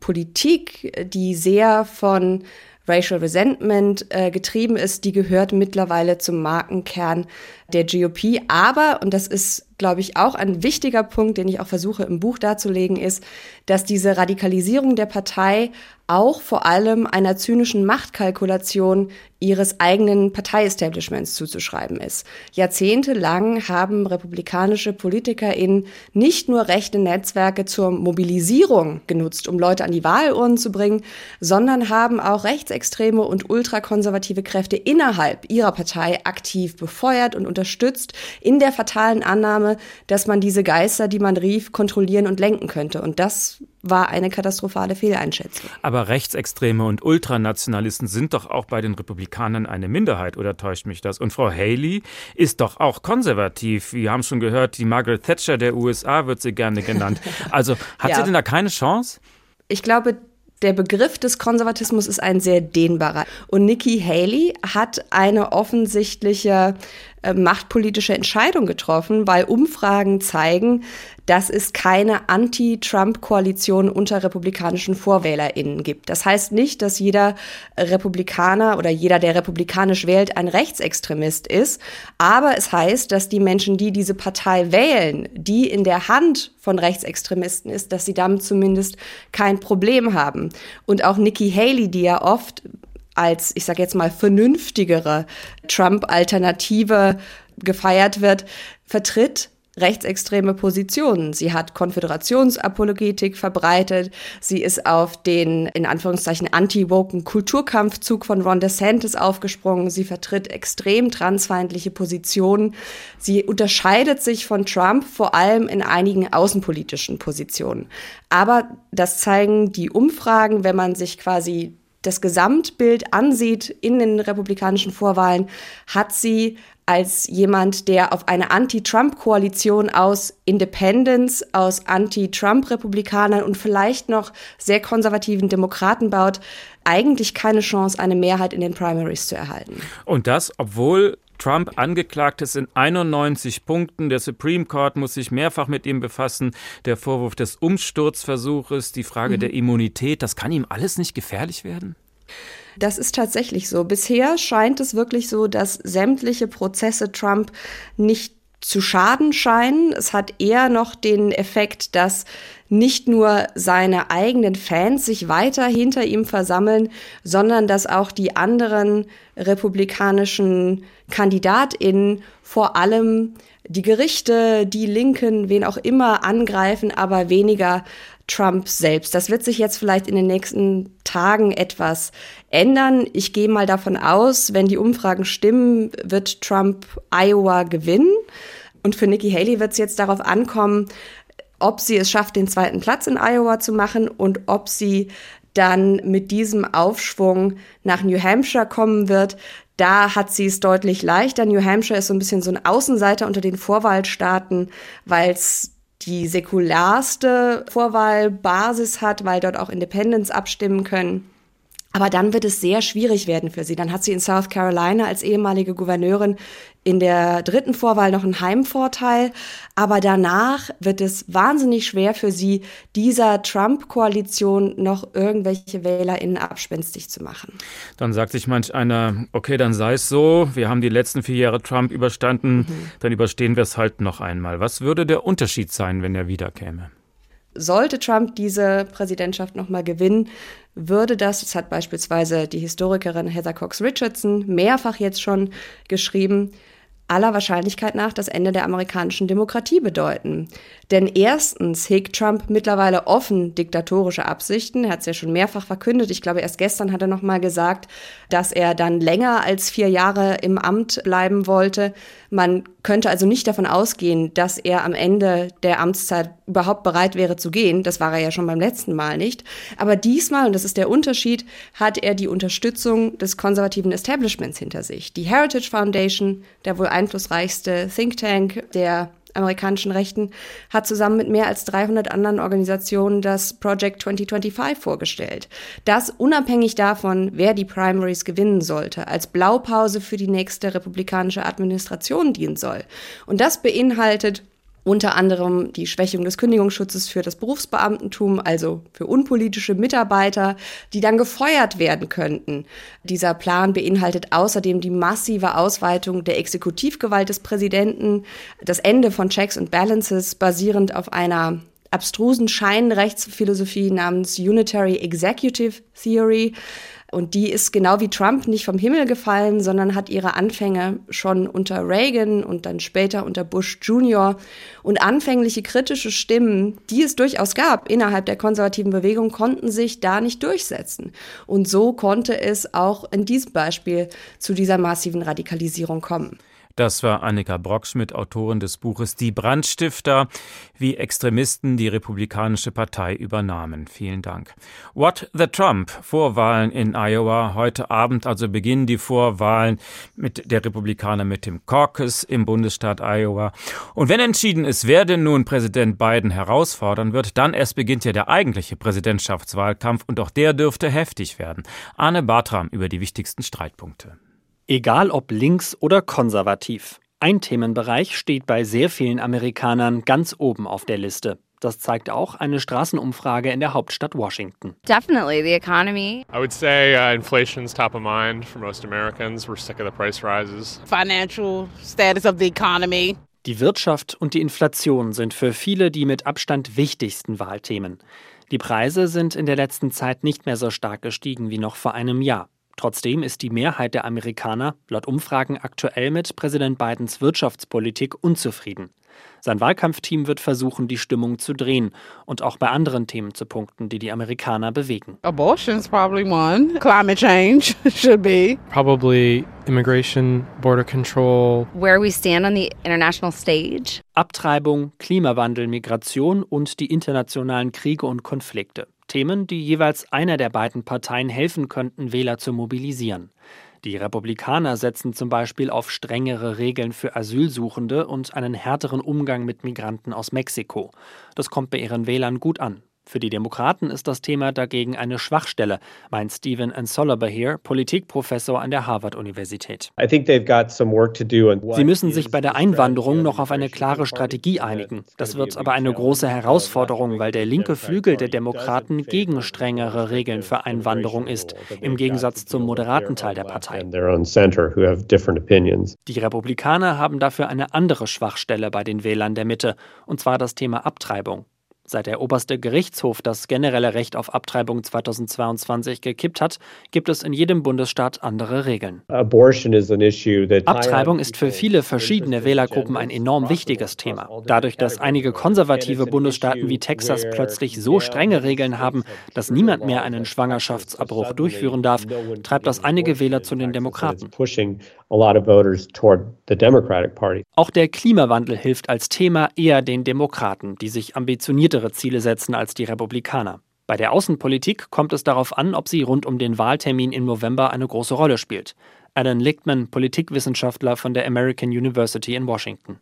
Politik, die sehr von Racial Resentment äh, getrieben ist, die gehört mittlerweile zum Markenkern der GOP. Aber, und das ist, glaube ich, auch ein wichtiger Punkt, den ich auch versuche im Buch darzulegen, ist, dass diese Radikalisierung der Partei auch vor allem einer zynischen Machtkalkulation ihres eigenen Parteiestablishments zuzuschreiben ist. Jahrzehntelang haben republikanische PolitikerInnen nicht nur rechte Netzwerke zur Mobilisierung genutzt, um Leute an die Wahlurnen zu bringen, sondern haben auch rechtsextreme und ultrakonservative Kräfte innerhalb ihrer Partei aktiv befeuert und unterstützt, in der fatalen Annahme, dass man diese Geister, die man rief, kontrollieren und lenken könnte. Und das war eine katastrophale Fehleinschätzung. Aber Rechtsextreme und Ultranationalisten sind doch auch bei den Republikanern eine Minderheit, oder täuscht mich das? Und Frau Haley ist doch auch konservativ. Wir haben schon gehört, die Margaret Thatcher der USA wird sie gerne genannt. Also hat ja. sie denn da keine Chance? Ich glaube, der Begriff des Konservatismus ist ein sehr dehnbarer. Und Nikki Haley hat eine offensichtliche äh, machtpolitische Entscheidung getroffen, weil Umfragen zeigen, dass es keine Anti-Trump-Koalition unter republikanischen VorwählerInnen gibt. Das heißt nicht, dass jeder Republikaner oder jeder, der republikanisch wählt, ein Rechtsextremist ist. Aber es heißt, dass die Menschen, die diese Partei wählen, die in der Hand von Rechtsextremisten ist, dass sie damit zumindest kein Problem haben. Und auch Nikki Haley, die ja oft als, ich sage jetzt mal, vernünftigere Trump-Alternative gefeiert wird, vertritt rechtsextreme Positionen. Sie hat Konföderationsapologetik verbreitet. Sie ist auf den, in Anführungszeichen, anti-woken Kulturkampfzug von Ron DeSantis aufgesprungen. Sie vertritt extrem transfeindliche Positionen. Sie unterscheidet sich von Trump vor allem in einigen außenpolitischen Positionen. Aber das zeigen die Umfragen, wenn man sich quasi das Gesamtbild ansieht in den republikanischen Vorwahlen, hat sie als jemand, der auf eine Anti-Trump-Koalition aus Independents, aus Anti-Trump-Republikanern und vielleicht noch sehr konservativen Demokraten baut, eigentlich keine Chance, eine Mehrheit in den Primaries zu erhalten. Und das, obwohl Trump angeklagt ist in 91 Punkten. Der Supreme Court muss sich mehrfach mit ihm befassen. Der Vorwurf des Umsturzversuches, die Frage mhm. der Immunität, das kann ihm alles nicht gefährlich werden? Das ist tatsächlich so. Bisher scheint es wirklich so, dass sämtliche Prozesse Trump nicht zu schaden scheinen. Es hat eher noch den Effekt, dass nicht nur seine eigenen Fans sich weiter hinter ihm versammeln, sondern dass auch die anderen republikanischen Kandidatinnen vor allem die Gerichte, die Linken, wen auch immer angreifen, aber weniger Trump selbst. Das wird sich jetzt vielleicht in den nächsten Tagen etwas ändern. Ich gehe mal davon aus, wenn die Umfragen stimmen, wird Trump Iowa gewinnen. Und für Nikki Haley wird es jetzt darauf ankommen, ob sie es schafft, den zweiten Platz in Iowa zu machen und ob sie dann mit diesem Aufschwung nach New Hampshire kommen wird. Da hat sie es deutlich leichter. New Hampshire ist so ein bisschen so ein Außenseiter unter den Vorwahlstaaten, weil es die säkularste Vorwahlbasis hat, weil dort auch Independents abstimmen können. Aber dann wird es sehr schwierig werden für sie. Dann hat sie in South Carolina als ehemalige Gouverneurin in der dritten Vorwahl noch einen Heimvorteil. Aber danach wird es wahnsinnig schwer für sie, dieser Trump-Koalition noch irgendwelche WählerInnen abspenstig zu machen. Dann sagt sich manch einer, okay, dann sei es so. Wir haben die letzten vier Jahre Trump überstanden. Mhm. Dann überstehen wir es halt noch einmal. Was würde der Unterschied sein, wenn er wiederkäme? Sollte Trump diese Präsidentschaft nochmal gewinnen, würde das, das hat beispielsweise die Historikerin Heather Cox Richardson mehrfach jetzt schon geschrieben, aller Wahrscheinlichkeit nach das Ende der amerikanischen Demokratie bedeuten. Denn erstens hegt Trump mittlerweile offen diktatorische Absichten. Er hat es ja schon mehrfach verkündet. Ich glaube, erst gestern hat er noch mal gesagt, dass er dann länger als vier Jahre im Amt bleiben wollte. Man könnte also nicht davon ausgehen, dass er am Ende der Amtszeit überhaupt bereit wäre zu gehen. Das war er ja schon beim letzten Mal nicht. Aber diesmal, und das ist der Unterschied, hat er die Unterstützung des konservativen Establishments hinter sich. Die Heritage Foundation, der wohl einflussreichste Think Tank der amerikanischen Rechten, hat zusammen mit mehr als 300 anderen Organisationen das Project 2025 vorgestellt. Das unabhängig davon, wer die Primaries gewinnen sollte, als Blaupause für die nächste republikanische Administration dienen soll. Und das beinhaltet unter anderem die Schwächung des Kündigungsschutzes für das Berufsbeamtentum, also für unpolitische Mitarbeiter, die dann gefeuert werden könnten. Dieser Plan beinhaltet außerdem die massive Ausweitung der Exekutivgewalt des Präsidenten, das Ende von Checks and Balances basierend auf einer abstrusen Scheinrechtsphilosophie namens Unitary Executive Theory, und die ist genau wie Trump nicht vom Himmel gefallen, sondern hat ihre Anfänge schon unter Reagan und dann später unter Bush Jr. Und anfängliche kritische Stimmen, die es durchaus gab innerhalb der konservativen Bewegung, konnten sich da nicht durchsetzen. Und so konnte es auch in diesem Beispiel zu dieser massiven Radikalisierung kommen. Das war Annika Brockschmidt, Autorin des Buches Die Brandstifter, wie Extremisten die Republikanische Partei übernahmen. Vielen Dank. What the Trump? Vorwahlen in Iowa. Heute Abend also beginnen die Vorwahlen mit der Republikaner mit dem Caucus im Bundesstaat Iowa. Und wenn entschieden ist, wer denn nun Präsident Biden herausfordern wird, dann erst beginnt ja der eigentliche Präsidentschaftswahlkampf und auch der dürfte heftig werden. Arne Bartram über die wichtigsten Streitpunkte. Egal ob links oder konservativ. Ein Themenbereich steht bei sehr vielen Amerikanern ganz oben auf der Liste. Das zeigt auch eine Straßenumfrage in der Hauptstadt Washington. Definitely the economy. I would say uh, inflation's top of mind for most Americans. We're sick of the price rises. Financial status of the economy. Die Wirtschaft und die Inflation sind für viele die mit Abstand wichtigsten Wahlthemen. Die Preise sind in der letzten Zeit nicht mehr so stark gestiegen wie noch vor einem Jahr. Trotzdem ist die Mehrheit der Amerikaner laut Umfragen aktuell mit Präsident Bidens Wirtschaftspolitik unzufrieden. Sein Wahlkampfteam wird versuchen, die Stimmung zu drehen und auch bei anderen Themen zu punkten, die die Amerikaner bewegen. Abortion's probably one. Climate change should be. Probably immigration, border control. Where we stand on the international stage. Abtreibung, Klimawandel, Migration und die internationalen Kriege und Konflikte. Themen, die jeweils einer der beiden Parteien helfen könnten, Wähler zu mobilisieren. Die Republikaner setzen zum Beispiel auf strengere Regeln für Asylsuchende und einen härteren Umgang mit Migranten aus Mexiko. Das kommt bei ihren Wählern gut an. Für die Demokraten ist das Thema dagegen eine Schwachstelle, meint Stephen Ansolaberher, Politikprofessor an der Harvard-Universität. Sie müssen sich bei der Einwanderung noch auf eine klare Strategie einigen. Das wird aber eine große Herausforderung, weil der linke Flügel der Demokraten gegen strengere Regeln für Einwanderung ist, im Gegensatz zum moderaten Teil der Partei. Die Republikaner haben dafür eine andere Schwachstelle bei den Wählern der Mitte, und zwar das Thema Abtreibung. Seit der oberste Gerichtshof das generelle Recht auf Abtreibung 2022 gekippt hat, gibt es in jedem Bundesstaat andere Regeln. Abtreibung ist für viele verschiedene Wählergruppen ein enorm wichtiges Thema. Dadurch, dass einige konservative Bundesstaaten wie Texas plötzlich so strenge Regeln haben, dass niemand mehr einen Schwangerschaftsabbruch durchführen darf, treibt das einige Wähler zu den Demokraten. Auch der Klimawandel hilft als Thema eher den Demokraten, die sich ambitioniertere Ziele setzen als die Republikaner. Bei der Außenpolitik kommt es darauf an, ob sie rund um den Wahltermin im November eine große Rolle spielt. Alan Lichtman, Politikwissenschaftler von der American University in Washington.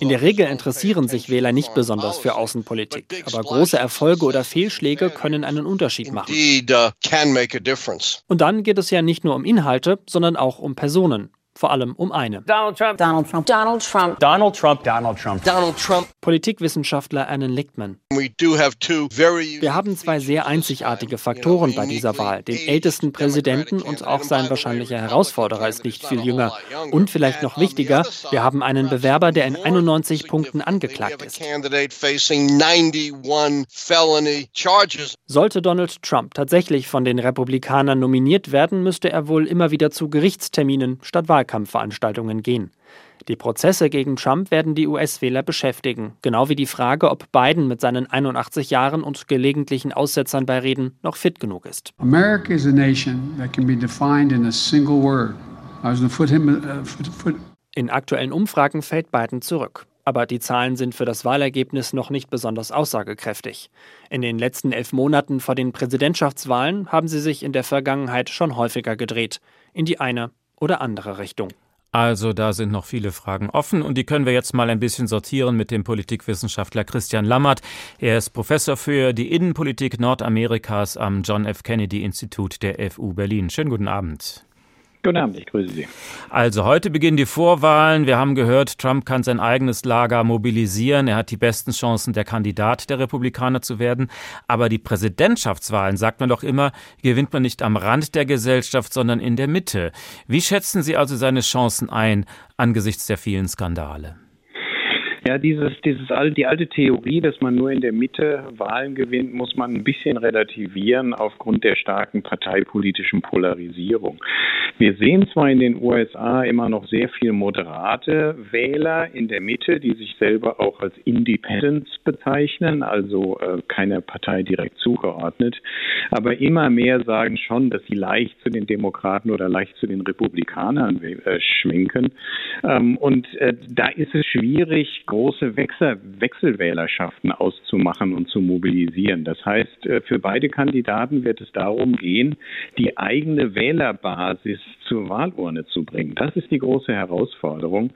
In der Regel interessieren sich Wähler nicht besonders für Außenpolitik, aber große Erfolge oder Fehlschläge können einen Unterschied machen. uh, Und dann geht es ja nicht nur um Inhalte, sondern auch um Personen vor allem um eine. Donald Trump. Donald Trump. Donald Trump. Donald Trump. Donald Trump. Donald Trump. Politikwissenschaftler Alan Lichtman. Wir haben zwei sehr einzigartige Faktoren bei dieser Wahl. Den ältesten Präsidenten und auch sein wahrscheinlicher Herausforderer ist nicht viel jünger. Und vielleicht noch wichtiger, wir haben einen Bewerber, der in 91 Punkten angeklagt ist. Sollte Donald Trump tatsächlich von den Republikanern nominiert werden, müsste er wohl immer wieder zu Gerichtsterminen statt Wahlkampf Wahlkampfveranstaltungen gehen. Die Prozesse gegen Trump werden die US-Wähler beschäftigen, genau wie die Frage, ob Biden mit seinen 81 Jahren und gelegentlichen Aussetzern bei Reden noch fit genug ist. America is a nation that can be defined in a single word. I was him, uh, In aktuellen Umfragen fällt Biden zurück. Aber die Zahlen sind für das Wahlergebnis noch nicht besonders aussagekräftig. In den letzten elf Monaten vor den Präsidentschaftswahlen haben sie sich in der Vergangenheit schon häufiger gedreht. In die eine oder andere Richtung. Also da sind noch viele Fragen offen und die können wir jetzt mal ein bisschen sortieren mit dem Politikwissenschaftler Christian Lammert. Er ist Professor für die Innenpolitik Nordamerikas am John F. Kennedy Institut der FU Berlin. Schönen guten Abend. Guten Abend, ich grüße Sie. Also heute beginnen die Vorwahlen. Wir haben gehört, Trump kann sein eigenes Lager mobilisieren. Er hat die besten Chancen, der Kandidat der Republikaner zu werden. Aber die Präsidentschaftswahlen, sagt man doch immer, gewinnt man nicht am Rand der Gesellschaft, sondern in der Mitte. Wie schätzen Sie also seine Chancen ein angesichts der vielen Skandale? Ja, dieses, dieses, die alte Theorie, dass man nur in der Mitte Wahlen gewinnt, muss man ein bisschen relativieren aufgrund der starken parteipolitischen Polarisierung. Wir sehen zwar in den USA immer noch sehr viel moderate Wähler in der Mitte, die sich selber auch als Independents bezeichnen, also äh, keiner Partei direkt zugeordnet, aber immer mehr sagen schon, dass sie leicht zu den Demokraten oder leicht zu den Republikanern äh, schwenken. Ähm, und äh, da ist es schwierig, große Wechsel, Wechselwählerschaften auszumachen und zu mobilisieren. Das heißt, äh, für beide Kandidaten wird es darum gehen, die eigene Wählerbasis zur Wahlurne zu bringen. Das ist die große Herausforderung.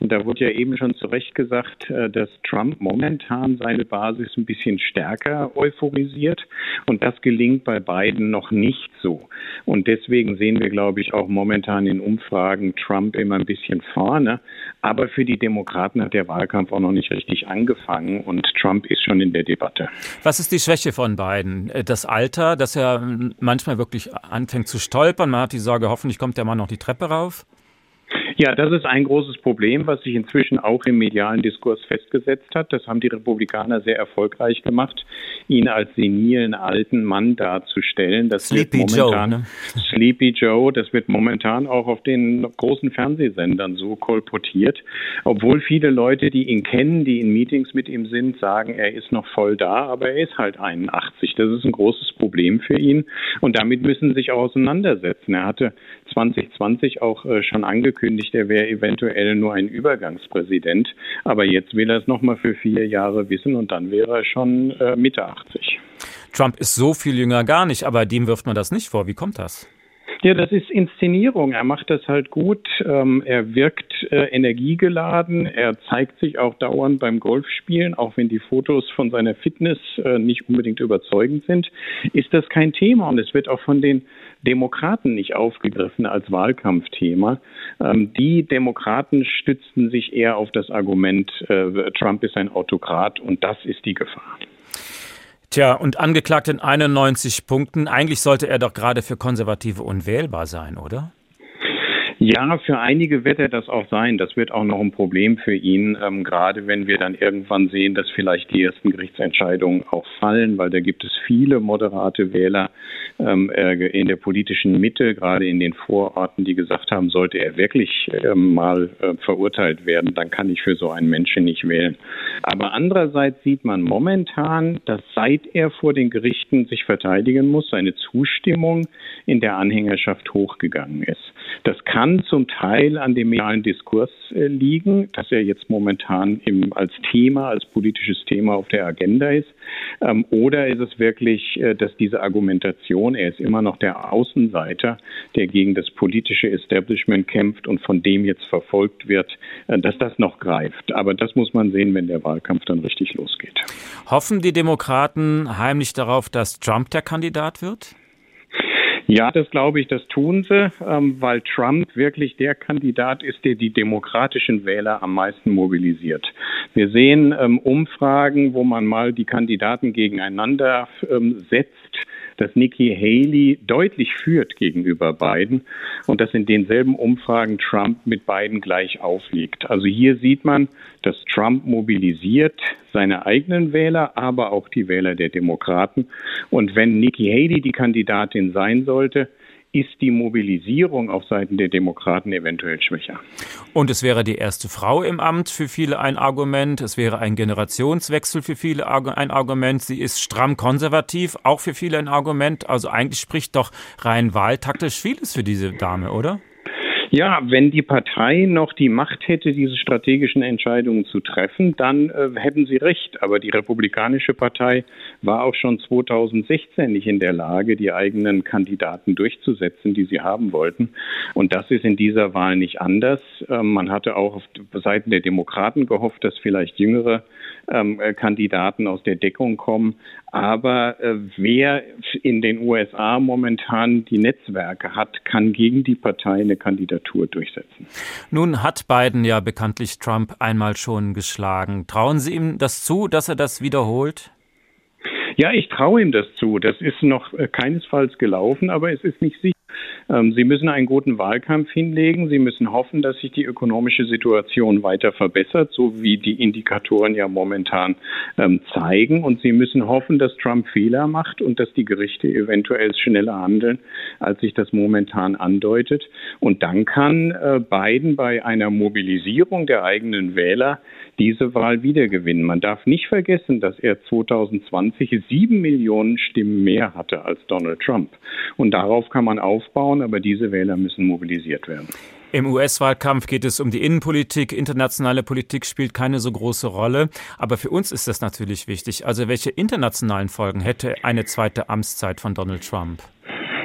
Und da wurde ja eben schon zu Recht gesagt, äh, dass Trump momentan seine Basis ein bisschen stärker euphorisiert. Und das gelingt bei beiden noch nicht so. Und deswegen sehen wir, glaube ich, auch momentan in Umfragen Trump immer ein bisschen vorne. Aber für die Demokraten hat der Wahlkampf Wahlkampf auch noch nicht richtig angefangen und Trump ist schon in der Debatte. Was ist die Schwäche von beiden? Äh, das Alter, dass er manchmal wirklich anfängt zu stolpern. Man hat die Sorge, hoffentlich kommt der Mann noch die Treppe rauf. Ja, das ist ein großes Problem, was sich inzwischen auch im medialen Diskurs festgesetzt hat. Das haben die Republikaner sehr erfolgreich gemacht, ihn als senilen alten Mann darzustellen. Das Sleepy Joe. Ne? Sleepy Joe, das wird momentan auch auf den großen Fernsehsendern so kolportiert. Obwohl viele Leute, die ihn kennen, die in Meetings mit ihm sind, sagen, er ist noch voll da, aber er ist halt 81. Das ist ein großes Problem für ihn. Und damit müssen sie sich auch auseinandersetzen. Er hatte 2020 auch äh, schon angekündigt, angekündigt, er wäre eventuell nur ein Übergangspräsident. Aber jetzt will er es nochmal für vier Jahre wissen und dann wäre er schon äh, Mitte 80. Trump ist so viel jünger gar nicht, aber dem wirft man das nicht vor. Wie kommt das? Ja, das ist Inszenierung. Er macht das halt gut. Ähm, er wirkt äh, energiegeladen. Er zeigt sich auch dauernd beim Golfspielen, auch wenn die Fotos von seiner Fitness äh, nicht unbedingt überzeugend sind, ist das kein Thema. Und es wird auch von den Demokraten nicht aufgegriffen als Wahlkampfthema. Ähm, die Demokraten stützten sich eher auf das Argument, äh, Trump ist ein Autokrat und das ist die Gefahr. Tja, und angeklagt in 91 Punkten. Eigentlich sollte er doch gerade für Konservative unwählbar sein, oder? Ja, für einige wird er das auch sein. Das wird auch noch ein Problem für ihn, ähm, gerade wenn wir dann irgendwann sehen, dass vielleicht die ersten Gerichtsentscheidungen auch fallen, weil da gibt es viele moderate Wähler ähm, äh, in der politischen Mitte, gerade in den Vororten, die gesagt haben, sollte er wirklich ähm, mal äh, verurteilt werden, dann kann ich für so einen Menschen nicht wählen. Aber andererseits sieht man momentan, dass seit er vor den Gerichten sich verteidigen muss, seine Zustimmung in der Anhängerschaft hochgegangen ist. Das kann zum Teil an dem medialen Diskurs äh, liegen, dass er jetzt momentan im, als Thema, als politisches Thema auf der Agenda ist. Ähm, oder ist es wirklich, äh, dass diese Argumentation, er ist immer noch der Außenseiter, der gegen das politische Establishment kämpft und von dem jetzt verfolgt wird, äh, dass das noch greift. Aber das muss man sehen, wenn der Wahlkampf dann richtig losgeht. Hoffen die Demokraten heimlich darauf, dass Trump der Kandidat wird? Ja, das glaube ich, das tun sie, ähm, weil Trump wirklich der Kandidat ist, der die demokratischen Wähler am meisten mobilisiert. Wir sehen ähm, Umfragen, wo man mal die Kandidaten gegeneinander ähm, setzt dass Nikki Haley deutlich führt gegenüber Biden und dass in denselben Umfragen Trump mit Biden gleich aufliegt. Also hier sieht man, dass Trump mobilisiert seine eigenen Wähler, aber auch die Wähler der Demokraten. Und wenn Nikki Haley die Kandidatin sein sollte, ist die Mobilisierung auf Seiten der Demokraten eventuell schwächer. Und es wäre die erste Frau im Amt für viele ein Argument. Es wäre ein Generationswechsel für viele ein Argument. Sie ist stramm konservativ, auch für viele ein Argument. Also eigentlich spricht doch rein wahltaktisch vieles für diese Dame, oder? Ja, wenn die Partei noch die Macht hätte, diese strategischen Entscheidungen zu treffen, dann äh, hätten Sie recht. Aber die Republikanische Partei war auch schon 2016 nicht in der Lage, die eigenen Kandidaten durchzusetzen, die sie haben wollten. Und das ist in dieser Wahl nicht anders. Ähm, man hatte auch auf Seiten der Demokraten gehofft, dass vielleicht jüngere ähm, äh, Kandidaten aus der Deckung kommen. Aber äh, wer in den USA momentan die Netzwerke hat, kann gegen die Partei eine Kandidatur durchsetzen. Nun hat Biden ja bekanntlich Trump einmal schon geschlagen. Trauen Sie ihm das zu, dass er das wiederholt? Ja, ich traue ihm das zu. Das ist noch äh, keinesfalls gelaufen, aber es ist nicht sicher. Ähm, Sie müssen einen guten Wahlkampf hinlegen. Sie müssen hoffen, dass sich die ökonomische Situation weiter verbessert, so wie die Indikatoren ja momentan ähm, zeigen. Und Sie müssen hoffen, dass Trump Fehler macht und dass die Gerichte eventuell schneller handeln, als sich das momentan andeutet. Und dann kann äh, Biden bei einer Mobilisierung der eigenen Wähler diese Wahl wiedergewinnen. Man darf nicht vergessen, dass er 2020 sieben Millionen Stimmen mehr hatte als Donald Trump. Und darauf kann man aufbauen, aber diese Wähler müssen mobilisiert werden. Im US-Wahlkampf geht es um die Innenpolitik. Internationale Politik spielt keine so große Rolle. Aber für uns ist das natürlich wichtig. Also welche internationalen Folgen hätte eine zweite Amtszeit von Donald Trump?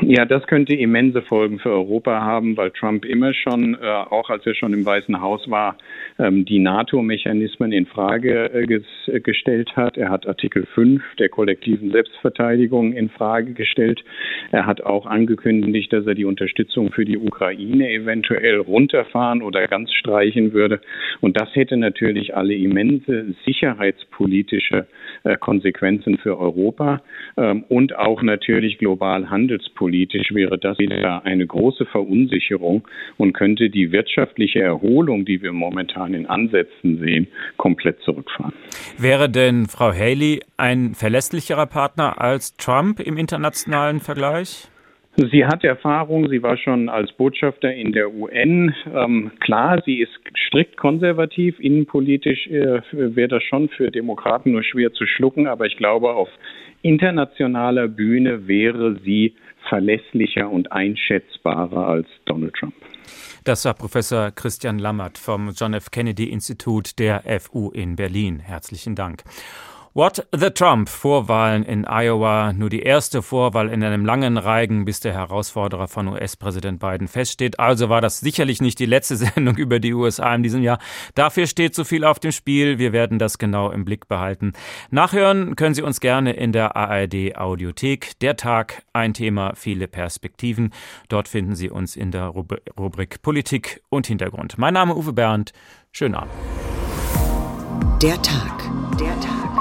Ja, das könnte immense Folgen für Europa haben, weil Trump immer schon, äh, auch als er schon im Weißen Haus war, ähm, die NATO-Mechanismen in Frage äh, ges gestellt hat. Er hat Artikel 5 der kollektiven Selbstverteidigung in Frage gestellt. Er hat auch angekündigt, dass er die Unterstützung für die Ukraine eventuell runterfahren oder ganz streichen würde. Und das hätte natürlich alle immense sicherheitspolitische äh, Konsequenzen für Europa ähm, und auch natürlich global handelspolitisch politisch wäre das wieder eine große Verunsicherung und könnte die wirtschaftliche Erholung, die wir momentan in Ansätzen sehen, komplett zurückfahren. Wäre denn Frau Haley ein verlässlicherer Partner als Trump im internationalen Vergleich? Sie hat Erfahrung, sie war schon als Botschafter in der UN. Ähm, klar, sie ist strikt konservativ, innenpolitisch äh, wäre das schon für Demokraten nur schwer zu schlucken, aber ich glaube, auf internationaler Bühne wäre sie verlässlicher und einschätzbarer als Donald Trump. Das war Professor Christian Lammert vom John F. Kennedy Institut der FU in Berlin. Herzlichen Dank. What the Trump? Vorwahlen in Iowa. Nur die erste Vorwahl in einem langen Reigen, bis der Herausforderer von US-Präsident Biden feststeht. Also war das sicherlich nicht die letzte Sendung über die USA in diesem Jahr. Dafür steht zu viel auf dem Spiel. Wir werden das genau im Blick behalten. Nachhören können Sie uns gerne in der ARD Audiothek. Der Tag, ein Thema, viele Perspektiven. Dort finden Sie uns in der Rubrik Politik und Hintergrund. Mein Name Uwe Bernd. Schönen Abend. Der Tag. Der Tag.